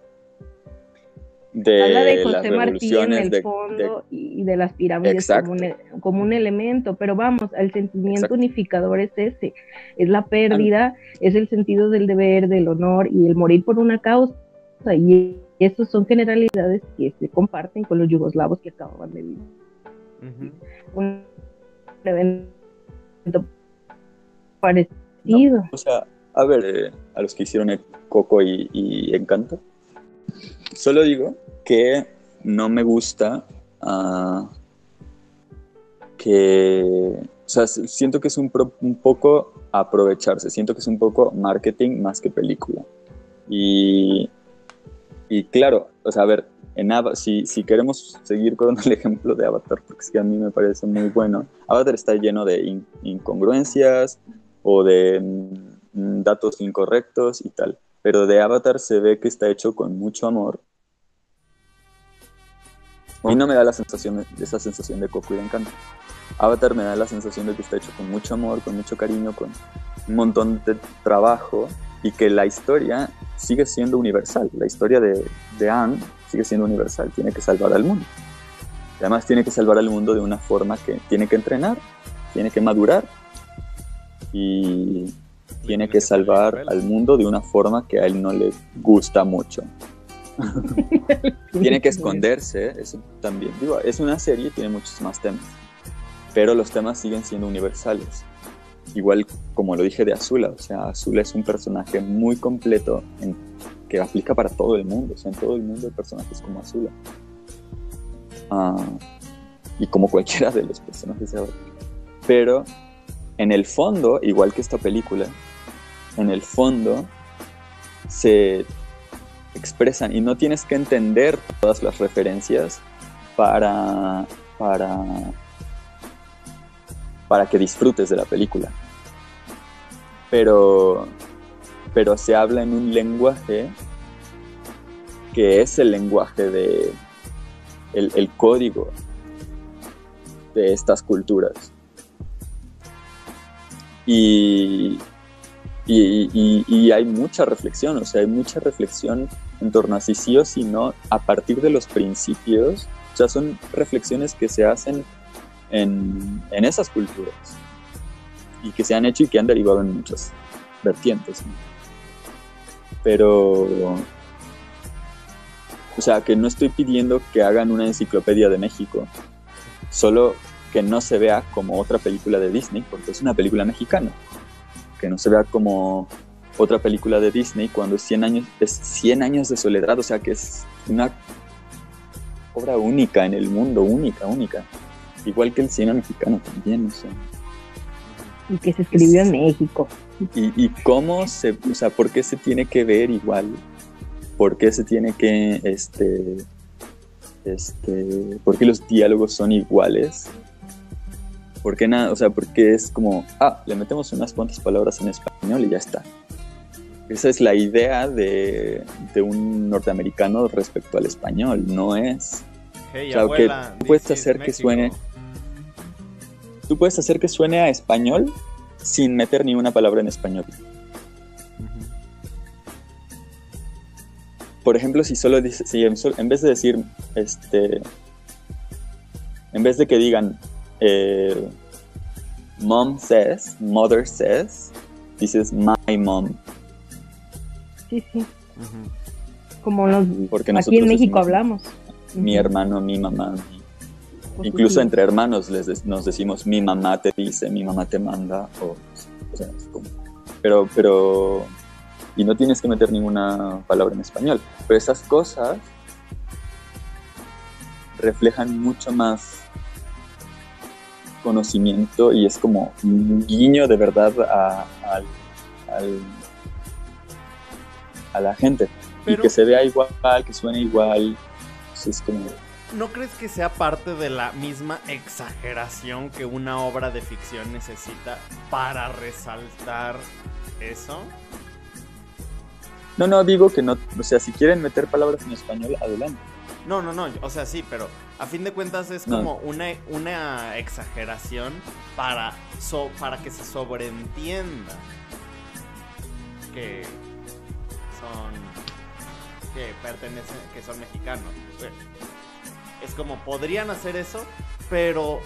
de, Habla de José Martí en el fondo y de las pirámides como un, elemento, pero vamos, el sentimiento unificador es ese, es la pérdida, es el sentido del deber, del honor y el morir por una causa. Y esas son generalidades que se comparten con los yugoslavos que acababan de vivir. Un evento parecido. o sea, a ver, eh, a los que hicieron el Coco y, y Encanto, solo digo que no me gusta ah, que, o sea, siento que es un, un, poco aprovecharse, siento que es un poco marketing más que película. Y, y claro, o sea, a ver, en si, si queremos seguir con el ejemplo de Avatar, porque a mí me parece muy bueno, Avatar está lleno de incongruencias o de mm, datos incorrectos y tal, pero de Avatar se ve que está hecho con mucho amor a mí no me da la sensación de, esa sensación de Coco y de encanto. Avatar me da la sensación de que está hecho con mucho amor, con mucho cariño, con un montón de trabajo y que la historia sigue siendo universal. La historia de, de Anne sigue siendo universal, tiene que salvar al mundo. Además tiene que salvar al mundo de una forma que tiene que entrenar, tiene que madurar y tiene que salvar al mundo de una forma que a él no le gusta mucho. tiene que esconderse, eso también. Digo, es una serie, tiene muchos más temas, pero los temas siguen siendo universales. Igual como lo dije de Azula, o sea, Azula es un personaje muy completo en, aplica para todo el mundo, o sea, en todo el mundo hay personajes como Azula. Ah, y como cualquiera de los personajes de ahora. Pero en el fondo, igual que esta película, en el fondo se expresan y no tienes que entender todas las referencias para, para, para que disfrutes de la película. Pero, pero se habla en un lenguaje que es el lenguaje de el, el código de estas culturas. Y, y, y, hay mucha reflexión, o sea, hay mucha reflexión en torno a si sí o si no, a partir de los principios, o sea, son reflexiones que se hacen en, en esas culturas y que se han hecho y que han derivado en muchas vertientes. Pero, o sea, que no estoy pidiendo que hagan una enciclopedia de México, solo que no se vea como otra película de Disney, porque es una película mexicana. Que no se vea como otra película de Disney cuando es 100 años, es 100 años de soledad, o sea que es una obra única en el mundo, única, única. Igual que el cine mexicano también, o sea. Y que se escribió en México. Y, y cómo se, o sea, por qué se tiene que ver igual, por qué se tiene que, este, este, por qué los diálogos son iguales, por qué nada, o sea, porque es como, ah, le metemos unas cuantas palabras en español y ya está. Esa es la idea de, un norteamericano respecto al español, no es... Hey, abuela, tú puedes hacer que suene... Tú puedes hacer que suene a español sin meter ni una palabra en español. Por ejemplo, si solo dice, si en vez de decir, este, en vez de que digan eh, mom says, mother says, dices my mom sí, sí. Como los, aquí en México hablamos. Mi hermano, mi mamá. Incluso entre hermanos les nos decimos mi mamá te dice, mi mamá te manda. O, pero, pero, y no tienes que meter ninguna palabra en español. Pero esas cosas reflejan mucho más conocimiento y es como un guiño de verdad al a la gente. y que se vea igual, que suene igual. es como... ¿No crees que sea parte de la misma exageración que una obra de ficción necesita para resaltar eso? No, no, digo que no, o sea, si quieren meter palabras en español, adelante. No, no, no, o sea, sí, pero a fin de cuentas es como una, una exageración para, para que se sobreentienda que, que pertenecen, que son mexicanos. Es como podrían hacer eso, pero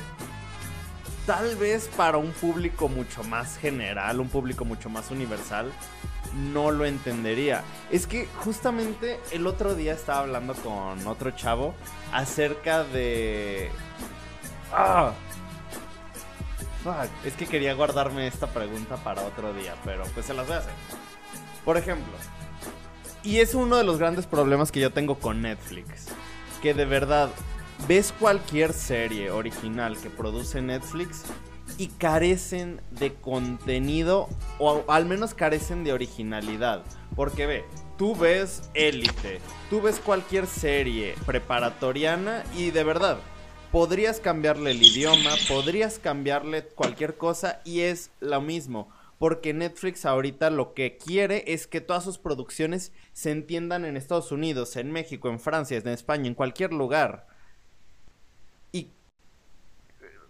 tal vez para un público mucho más general, un público mucho más universal, no lo entendería. Es que justamente el otro día estaba hablando con otro chavo acerca de... Ah, es que quería guardarme esta pregunta para otro día, pero pues se las voy a hacer. Por ejemplo, y es uno de los grandes problemas que yo tengo con Netflix. Que de verdad, ves cualquier serie original que produce Netflix y carecen de contenido o al menos carecen de originalidad. Porque ve, tú ves Élite, tú ves cualquier serie preparatoriana y de verdad, podrías cambiarle el idioma, podrías cambiarle cualquier cosa y es lo mismo porque Netflix ahorita lo que quiere es que todas sus producciones se entiendan en Estados Unidos, en México, en Francia, en España, en cualquier lugar. Y,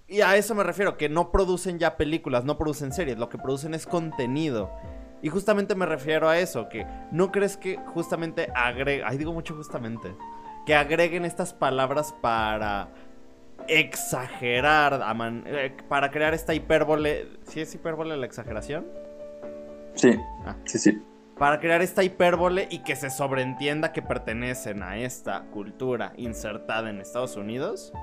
y a eso me refiero, que no producen ya películas, no producen series, lo que producen es contenido. Y justamente me refiero a eso, que no crees que justamente agreguen, ay digo mucho justamente, que agreguen estas palabras para exagerar eh, para crear esta hipérbole. ¿Sí es hipérbole la exageración? Sí, ah. sí, sí. Para crear esta hipérbole y que se sobreentienda que pertenecen a esta cultura insertada en Estados Unidos.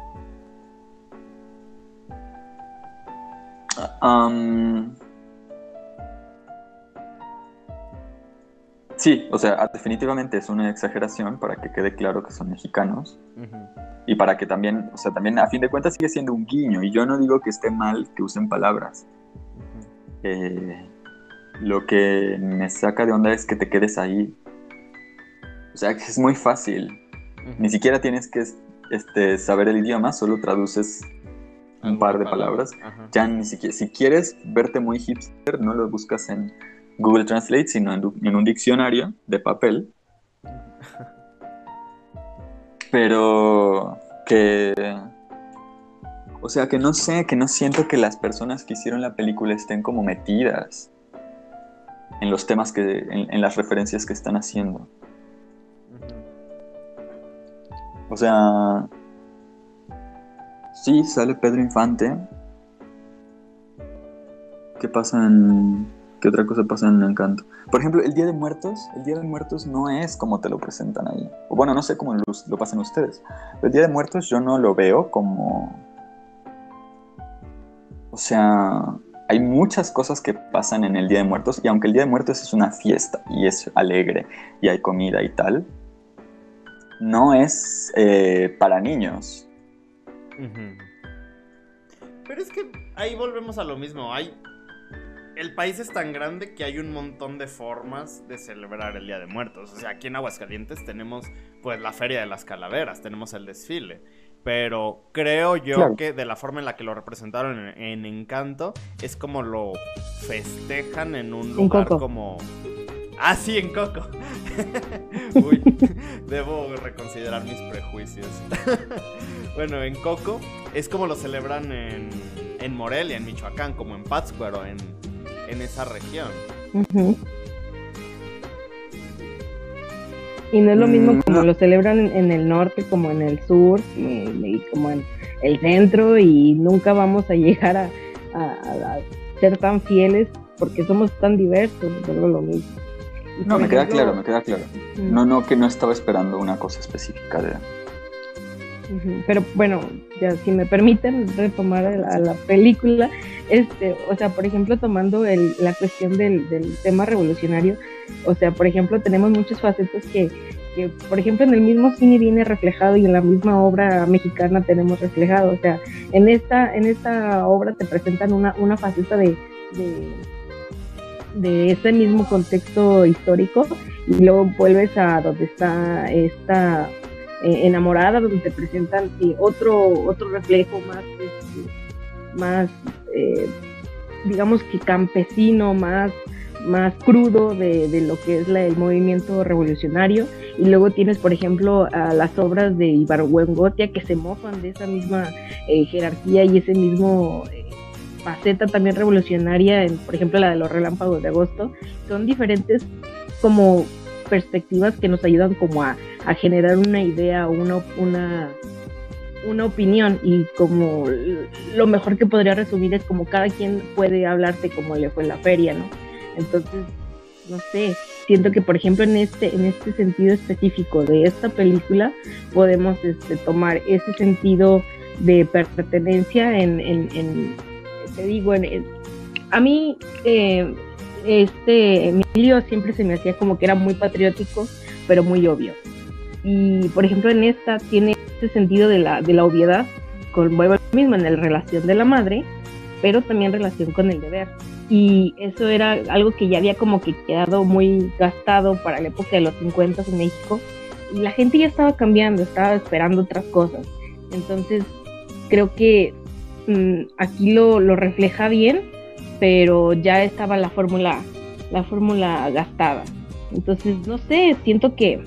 Um, Sí, o sea, definitivamente es una exageración para que quede claro que son mexicanos. Y para que también, o sea, también a fin de cuentas sigue siendo un guiño. Y yo no digo que esté mal que usen palabras. Eh, lo que me saca de onda es que te quedes ahí. O sea, que es muy fácil. Ni siquiera tienes que este, saber el idioma, solo traduces un par de palabras. Ya ni siquiera, si quieres verte muy hipster, no lo buscas en Google Translate, sino en, un diccionario de papel. Pero que... O sea, que no sé, que no siento que las personas que hicieron la película estén como metidas en los temas que, en, las referencias que están haciendo. O sea, sí, sale Pedro Infante. ¿Qué pasa en, ¿Qué otra cosa pasa en el encanto? Por ejemplo, el Día de Muertos, el Día de Muertos no es como te lo presentan ahí. O bueno, no sé cómo lo, pasan ustedes. El Día de Muertos yo no lo veo como O sea, hay muchas cosas que pasan en el Día de Muertos y aunque el Día de Muertos es una fiesta y es alegre y hay comida y tal, no es eh, para niños. Pero es que ahí volvemos a lo mismo. Hay el país es tan grande que hay un montón de formas de celebrar el Día de Muertos. O sea, aquí en Aguascalientes tenemos pues la Feria de las Calaveras, tenemos el desfile. Pero creo yo que de la forma en la que lo representaron en, Encanto es como lo festejan en un lugar como... Ah, sí, en Coco. Uy, debo reconsiderar mis prejuicios. bueno, en Coco es como lo celebran en, en Morelia, en Michoacán, como en Pátzcuaro, en, en esa región. Y no es lo mismo mm, como lo celebran en, el norte, como en el sur, y, como en el centro, y nunca vamos a llegar a, ser tan fieles porque somos tan diversos, es lo mismo. No, me queda claro, me queda claro. No, no, que no estaba esperando una cosa específica de... Pero bueno, ya si me permiten retomar a la película, este, o sea, por ejemplo, tomando la cuestión del, tema revolucionario, o sea, por ejemplo, tenemos muchos facetas que, por ejemplo, en el mismo cine viene reflejado y en la misma obra mexicana tenemos reflejado, o sea, en esta, en esta obra te presentan una, una faceta de, de, ese mismo contexto histórico y luego vuelves a donde está esta eh, enamorada, donde te presentan otro, otro reflejo más, este, más eh, digamos que campesino, más, más crudo de, lo que es el movimiento revolucionario. Y luego tienes, por ejemplo, a las obras de Ibargüengotia que se mofan de esa misma eh, jerarquía y ese mismo faceta también revolucionaria, en, por ejemplo, la de los relámpagos de agosto. Son diferentes como perspectivas que nos ayudan como a, generar una idea, una, una una opinión y como lo mejor que podría resumir es como cada quien puede hablarte como le fue en la feria, ¿no? Entonces, no sé, siento que por ejemplo en este, en este sentido específico de esta película podemos este, tomar ese sentido de pertenencia en, en, te digo, a mí eh, este Emilio siempre se me hacía como que era muy patriótico, pero muy obvio. Y por ejemplo en esta tiene este sentido de la, de la obviedad, con vuelvo mismo en la relación de la madre, pero también relación con el deber. Y eso era algo que ya había como que quedado muy gastado para la época de los 50 en México. Y la gente ya estaba cambiando, estaba esperando otras cosas. Entonces, creo que aquí lo, lo, refleja bien, pero ya estaba la fórmula, la fórmula gastada. Entonces, no sé, siento que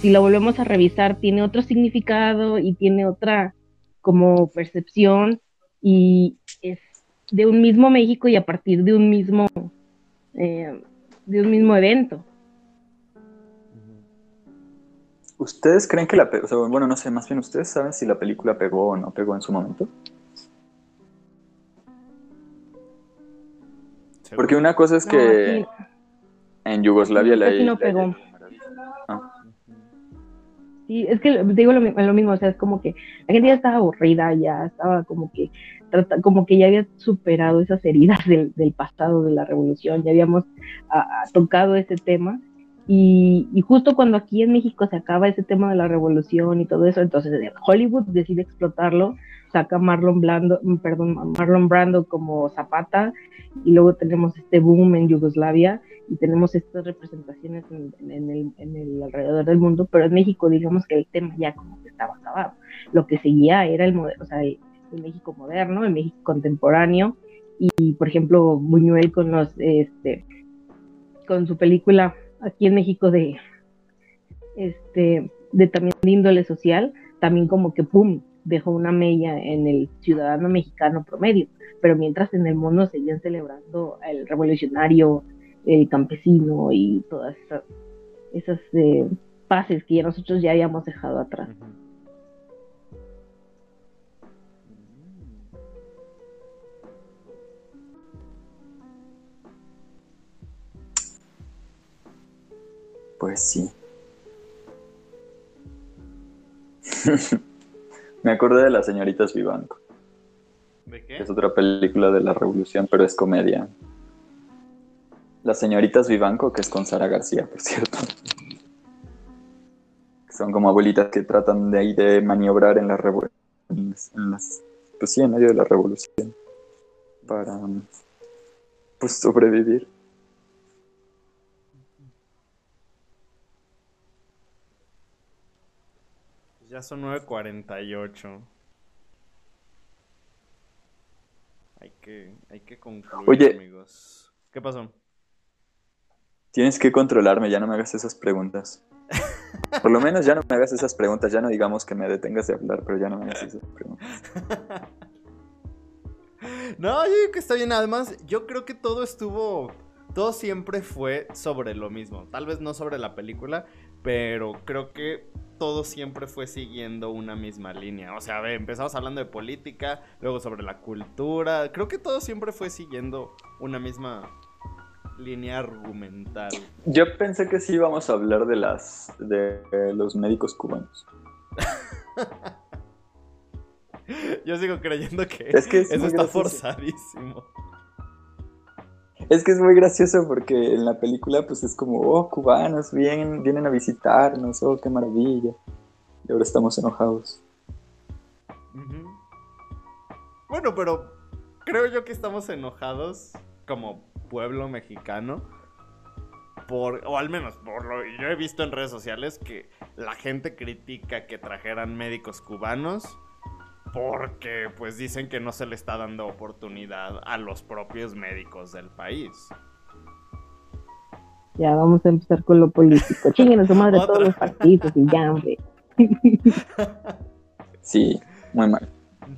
si lo volvemos a revisar, tiene otro significado y tiene otra como percepción y es de un mismo México y a partir de un mismo eh, de un mismo evento. ¿Ustedes creen que la o bueno, no sé, más bien ustedes saben si la película pegó o no pegó en su momento? Porque una cosa es que en Yugoslavia la, no pegó. Sí, es que digo lo, mismo, o sea, es como que la gente ya estaba aburrida, ya estaba como que como que ya había superado esas heridas del, pasado de la revolución, ya habíamos tocado ese tema. Y, justo cuando aquí en México se acaba ese tema de la revolución y todo eso, entonces Hollywood decide explotarlo, saca Marlon Brando, perdón, Marlon Brando como Zapata y luego tenemos este boom en Yugoslavia y tenemos estas representaciones en, el, alrededor del mundo, pero en México digamos que el tema ya como que estaba acabado. Lo que seguía era el, o sea, el, México moderno, el México contemporáneo y por ejemplo Buñuel con los este con su película aquí en México de este de también de índole social, también como que pum, dejó una mella en el ciudadano mexicano promedio, pero mientras en el mundo seguían celebrando el revolucionario el campesino y todas esas, esas eh, pases que nosotros ya habíamos dejado atrás. Pues sí. Me acordé de las señoritas Vivanco. ¿De qué? Es otra película de la revolución, pero es comedia. Las señoritas Vivanco, que es con Sara García, por cierto. Son como abuelitas que tratan de ahí de maniobrar en la revolución. En las, pues sí, en medio de la revolución. Para pues sobrevivir. Ya son 9.48. Hay que, hay que concluir, Oye. amigos. ¿Qué pasó? Tienes que controlarme, ya no me hagas esas preguntas. Por lo menos ya no me hagas esas preguntas, ya no digamos que me detengas de hablar, pero ya no me hagas esas preguntas. No, yo digo que está bien. Además, yo creo que todo estuvo. Todo siempre fue sobre lo mismo. Tal vez no sobre la película, pero creo que todo siempre fue siguiendo una misma línea. O sea, a ver, empezamos hablando de política, luego sobre la cultura. Creo que todo siempre fue siguiendo una misma línea argumental. Yo pensé que sí íbamos a hablar de las de los médicos cubanos. Yo sigo creyendo que, Es que es eso está forzadísimo. Es que es muy gracioso porque en la película pues es como, oh, cubanos, vienen, vienen a visitarnos, oh, qué maravilla. Y ahora estamos enojados. Bueno, pero creo yo que estamos enojados como pueblo mexicano. Por, o al menos por lo yo he visto en redes sociales que la gente critica que trajeran médicos cubanos porque pues dicen que no se le está dando oportunidad a los propios médicos del país. Ya vamos a empezar con lo político. Chinguen a su madre Otra. todos los partidos y ya, hombre. Sí, muy mal.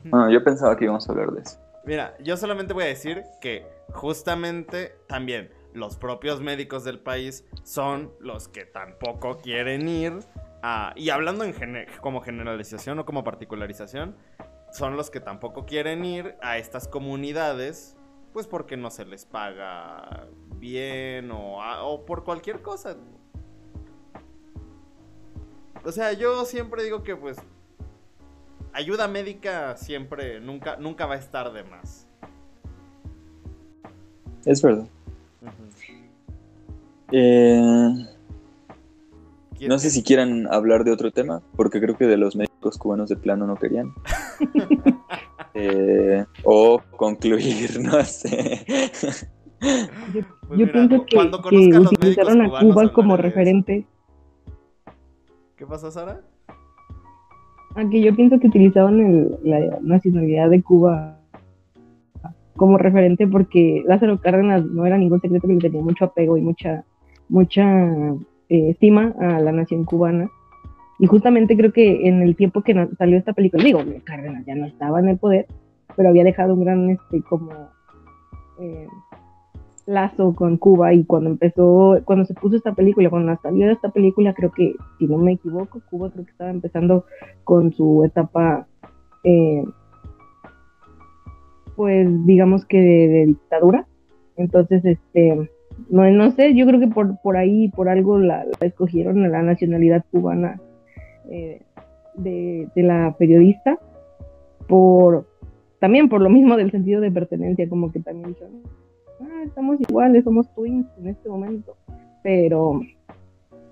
Bueno, yo pensaba que íbamos a hablar de eso. Mira, yo solamente voy a decir que justamente también los propios médicos del país son los que tampoco quieren ir a... Y hablando en como generalización o como particularización, son los que tampoco quieren ir a estas comunidades, pues porque no se les paga bien o, a- o por cualquier cosa. O sea, yo siempre digo que pues ayuda médica siempre, nunca, nunca va a estar de más. Es verdad. Eh, ¿Quién- no sé si quieran hablar de otro tema, porque creo que de los médicos cubanos de plano no querían. Eh, o concluir, no sé. Yo, Pues yo mira, pienso que, cuando que utilizaron a Cuba como referente. ¿Qué pasó, Sara? Aunque yo pienso que utilizaban el- la nacionalidad de Cuba como referente porque Lázaro Cárdenas no era ningún secreto que le tenía mucho apego y mucha mucha eh, estima a la nación cubana. Y justamente creo que en el tiempo que salió esta película, digo, Cárdenas ya no estaba en el poder, pero había dejado un gran este como eh, lazo con Cuba y cuando empezó, cuando se puso esta película, cuando salió esta película, creo que, si no me equivoco, Cuba creo que estaba empezando con su etapa, eh, pues digamos que de dictadura. Entonces, este, no, no sé, yo creo que por, por ahí, por algo la, escogieron la nacionalidad cubana eh, de, de la periodista, por también por lo mismo del sentido de pertenencia, como que también dijeron, ah, estamos iguales, somos twins en este momento, pero,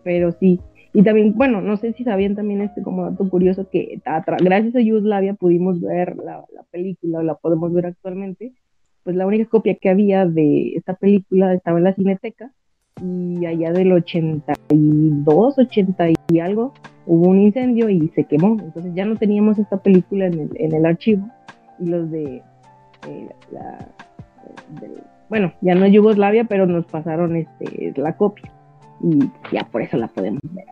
pero sí. Y también, bueno, no sé si sabían también este como dato curioso que gracias a Yugoslavia pudimos ver la, la película, o la podemos ver actualmente, pues la única copia que había de esta película estaba en la Cineteca y allá del 82, 80 y algo, hubo un incendio y se quemó, entonces ya no teníamos esta película en el, en el archivo y los de eh, la, bueno, ya no es Yugoslavia, pero nos pasaron este la copia y ya por eso la podemos ver.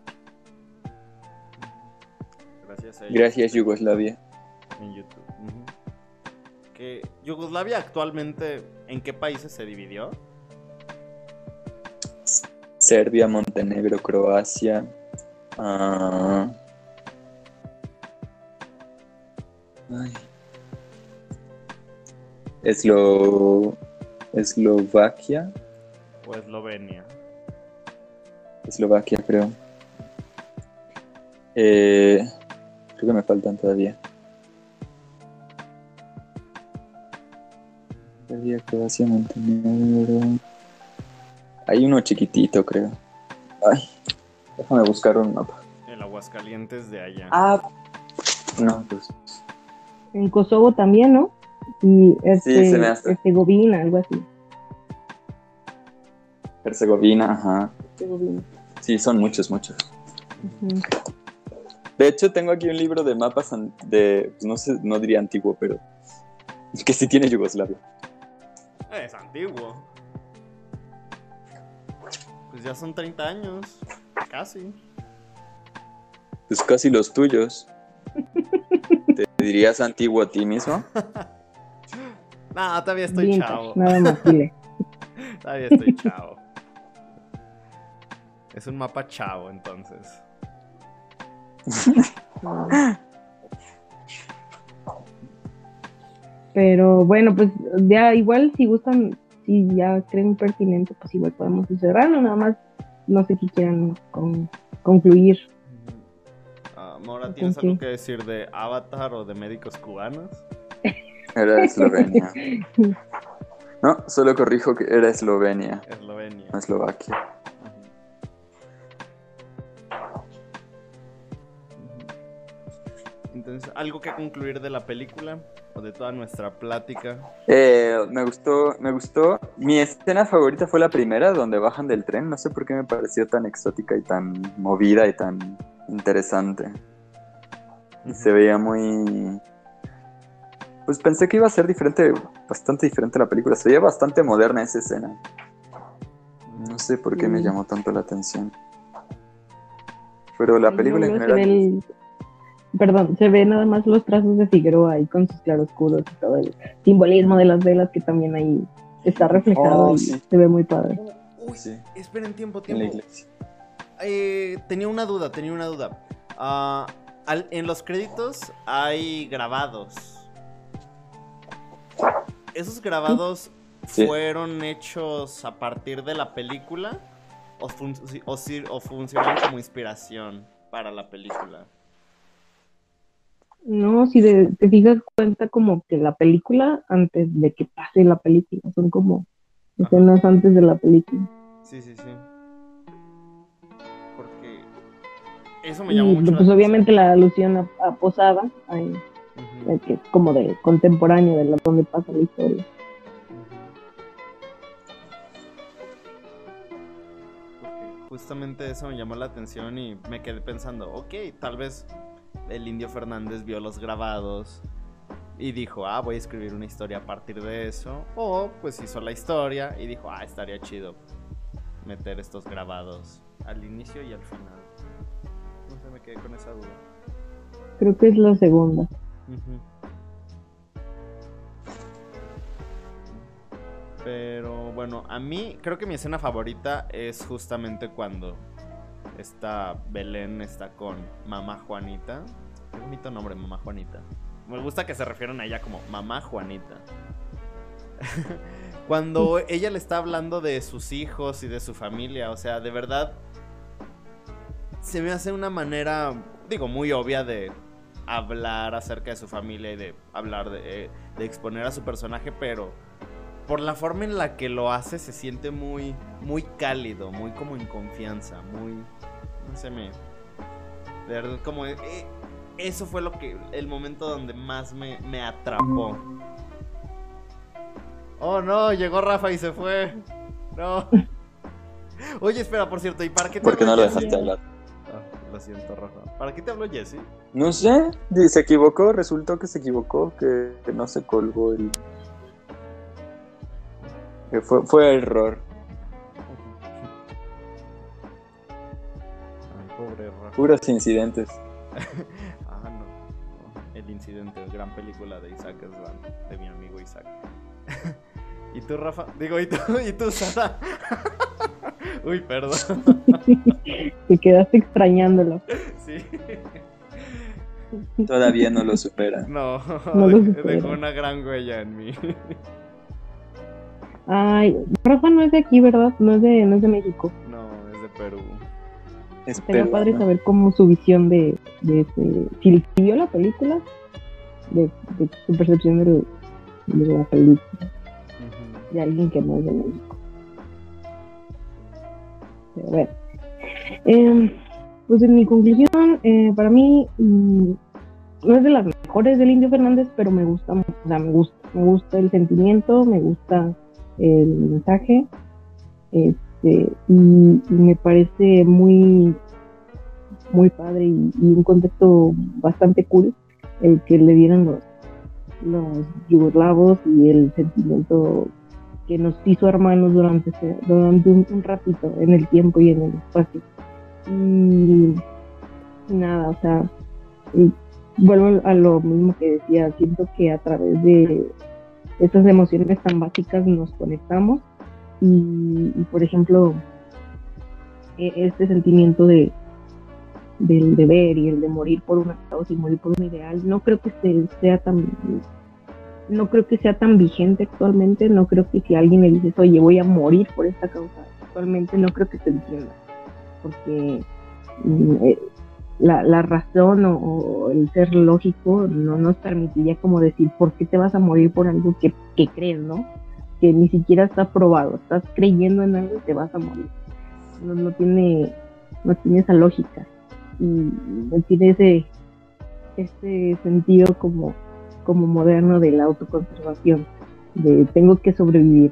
Gracias a ellos Gracias, Yugoslavia. en YouTube. Yugoslavia actualmente, ¿en qué países se dividió? Serbia, Montenegro, Croacia. ah, ay. Eslo... Eslovaquia. ¿O Eslovenia? Eslovaquia, creo. Eh, creo que me faltan todavía. Serbia, Croacia, Montenegro. Hay uno chiquitito, creo. Ay, déjame buscar un mapa. El Aguascalientes de allá. Ah, no, pues. En Kosovo también, ¿no? Y este, Sí, se me hace. Herzegovina, algo así. Herzegovina, ajá. Herzegovina. Sí, son muchos, muchos. De hecho, tengo aquí un libro de mapas de, pues, no sé, no diría antiguo, pero que sí tiene Yugoslavia. Es antiguo. Pues ya son 30 años. Casi. Pues casi los tuyos. ¿Te dirías antiguo a ti mismo? Nah, todavía estoy Vintage, chavo. nada más, dile. Todavía estoy chavo. Es un mapa chavo, entonces. Pero bueno, pues ya igual si gustan, si ya creen pertinente, pues igual podemos ir cerrando, nada más no sé qué quieran con- concluir. Ah, Mora, ¿tienes algo que decir de Avatar o de médicos cubanos? Era Eslovenia. No, solo corrijo que era Eslovenia, Eslovenia. no Eslovaquia. Entonces, ¿algo que concluir de la película o de toda nuestra plática? Eh, me gustó, me gustó. Mi escena favorita fue la primera, donde bajan del tren. No sé por qué me pareció tan exótica y tan movida y tan interesante. Y se veía muy... Pues pensé que iba a ser diferente, bastante diferente la película. Se veía bastante moderna esa escena. No sé por qué me llamó tanto la atención. Pero la película en general... Perdón, se ve nada más los trazos de Figueroa ahí con sus claroscuros y todo el simbolismo de las velas que también ahí está reflejado Oh, y sí. se ve muy padre. Uy, Sí. esperen tiempo, En la tiempo. iglesia. Eh, tenía una duda, tenía una duda. Ah, al- en los créditos hay grabados. ¿Esos grabados Sí. fueron hechos a partir de la película? ¿O, fun- o, si- o funcionaron como inspiración para la película? No, si de- te fijas cuenta como que la película antes de que pase la película, son como escenas antes de la película. Sí, sí, sí. Porque eso me Y llamó mucho pues obviamente la alusión a, a Posada, ahí, Ujú, eh, que es como de contemporáneo de la, donde pasa la historia. Porque justamente eso me llamó la atención y me quedé pensando, ok, tal vez el indio Fernández vio los grabados y dijo, ah, voy a escribir una historia a partir de eso. O pues hizo la historia y dijo, ah, estaría chido meter estos grabados al inicio y al final. No sé, me quedé con esa duda. Creo que es la segunda. Pero bueno, a mí creo que mi escena favorita es justamente cuando esta Belén está con mamá Juanita. Qué bonito nombre, mamá Juanita. Me gusta que se refieran a ella como mamá Juanita. cuando ella le está hablando de sus hijos y de su familia, o sea, de verdad se me hace una manera, digo, muy obvia de hablar acerca de su familia y de hablar de, eh, de exponer a su personaje, pero por la forma en la que lo hace se siente muy, muy cálido, muy como en confianza, muy, no sé, me, de verdad, como, eh, eso fue lo que, el momento donde más me, me atrapó. Oh no, llegó Rafa y se fue. No. Oye, espera, por cierto, ¿y para qué te ¿Por qué no lo dejaste hablar? Ah, lo siento, Rafa. ¿Para qué te habló Jesse? No sé, se equivocó, resultó que se equivocó, que, que no se colgó el... Que fue, fue error, puros incidentes. Ah, no. El incidente, gran película de Isaac Slan, de mi amigo Isaac. ¿Y tú, Rafa? Digo, ¿y tú, ¿y tú Sara? Uy, perdón. Te quedaste extrañándolo. Sí. Todavía no lo supera. No, lo dejó una gran huella en mí. Ay, Rafa no es de aquí, ¿verdad? No es de, no es de México. No, es de Perú. Sería Espero. padre saber cómo su visión de, de ese- si vio la película, de, de su percepción de la película. De alguien que no es de México. Pero bueno. Em, pues en mi conclusión, eh, para mí mm, no es de las mejores del Indio Fernández, pero me gusta, o sea, me gusta, me gusta el sentimiento, me gusta el mensaje, este, y, me parece muy, muy padre y, un contexto bastante cool el que le dieron los, los yugoslavos y el sentimiento que nos hizo hermanos durante, durante un, ratito en el tiempo y en el espacio. Y, nada, o sea, vuelvo a lo mismo que decía, siento que a través de estas emociones tan básicas nos conectamos y, por ejemplo, e, este sentimiento de del deber y el de morir por una causa y morir por un ideal, no creo que sea tan no creo que sea tan vigente actualmente, no creo que si alguien le dices, oye, voy a morir por esta causa, actualmente no creo que se entienda, porque mm, eh, la, razón o, el ser lógico no nos permitiría como decir, ¿por qué te vas a morir por algo que, crees, no? Que ni siquiera está probado, estás creyendo en algo y te vas a morir. No, no tiene no tiene esa lógica y no tiene ese, ese sentido como como moderno de la autoconservación, de tengo que sobrevivir.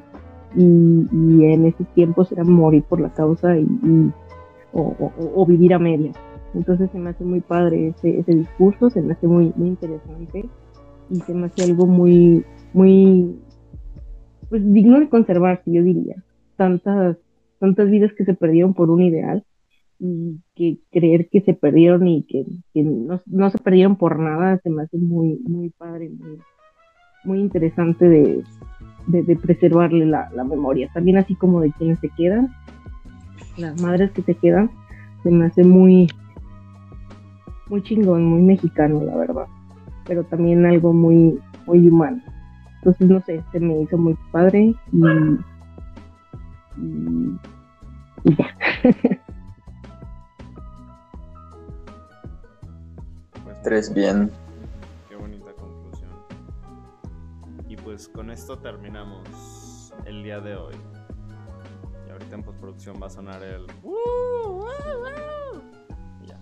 Y, en ese tiempo será morir por la causa y, o, vivir a medias. Entonces se me hace muy padre ese, ese discurso, se me hace muy, muy interesante y se me hace algo muy, muy pues, digno de conservarse, yo diría. Tantas, tantas vidas que se perdieron por un ideal y que creer que se perdieron y que, no, se perdieron por nada se me hace muy, muy padre, muy, interesante de, preservarle la, memoria. También así como de quienes se quedan, las madres que se quedan, se me hace muy, muy chingón, muy mexicano, la verdad. Pero también algo muy, muy humano. Entonces, no sé, se me hizo muy padre y, y ya. Tres bien. Qué bonita conclusión. Y pues con esto terminamos el día de hoy. Y ahorita en postproducción va a sonar el. ya.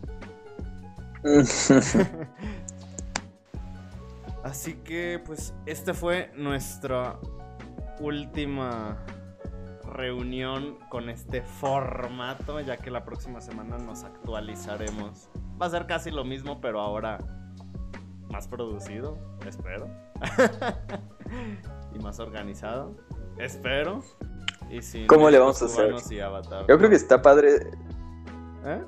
Así que pues este fue nuestra última reunión con este formato, ya que la próxima semana nos actualizaremos Va a ser casi lo mismo, pero ahora más producido, espero. y más organizado, espero. Y ¿Cómo le vamos a hacer? Yo creo que está padre. ¿Eh?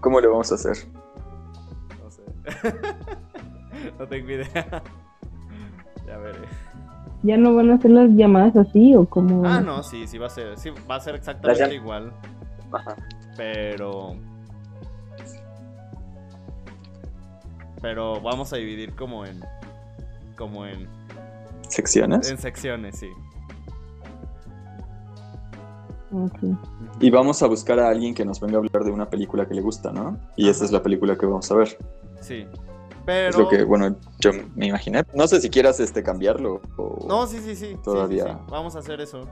¿Cómo le vamos a hacer? No sé. no tengo idea. ya veré. ¿Ya no van a hacer las llamadas así o cómo? Ah, no, sí, sí va a ser. Sí, va a ser exactamente igual. Ajá. Pero pero vamos a dividir como en como en secciones. En secciones, sí. Y vamos a buscar a alguien que nos venga a hablar de una película que le gusta, ¿no? Y esa es la película que vamos a ver. Sí. Pero... Es lo que, bueno, yo me imaginé. No sé si quieras este cambiarlo o... No, sí, sí, sí. Todavía. Vamos a hacer eso.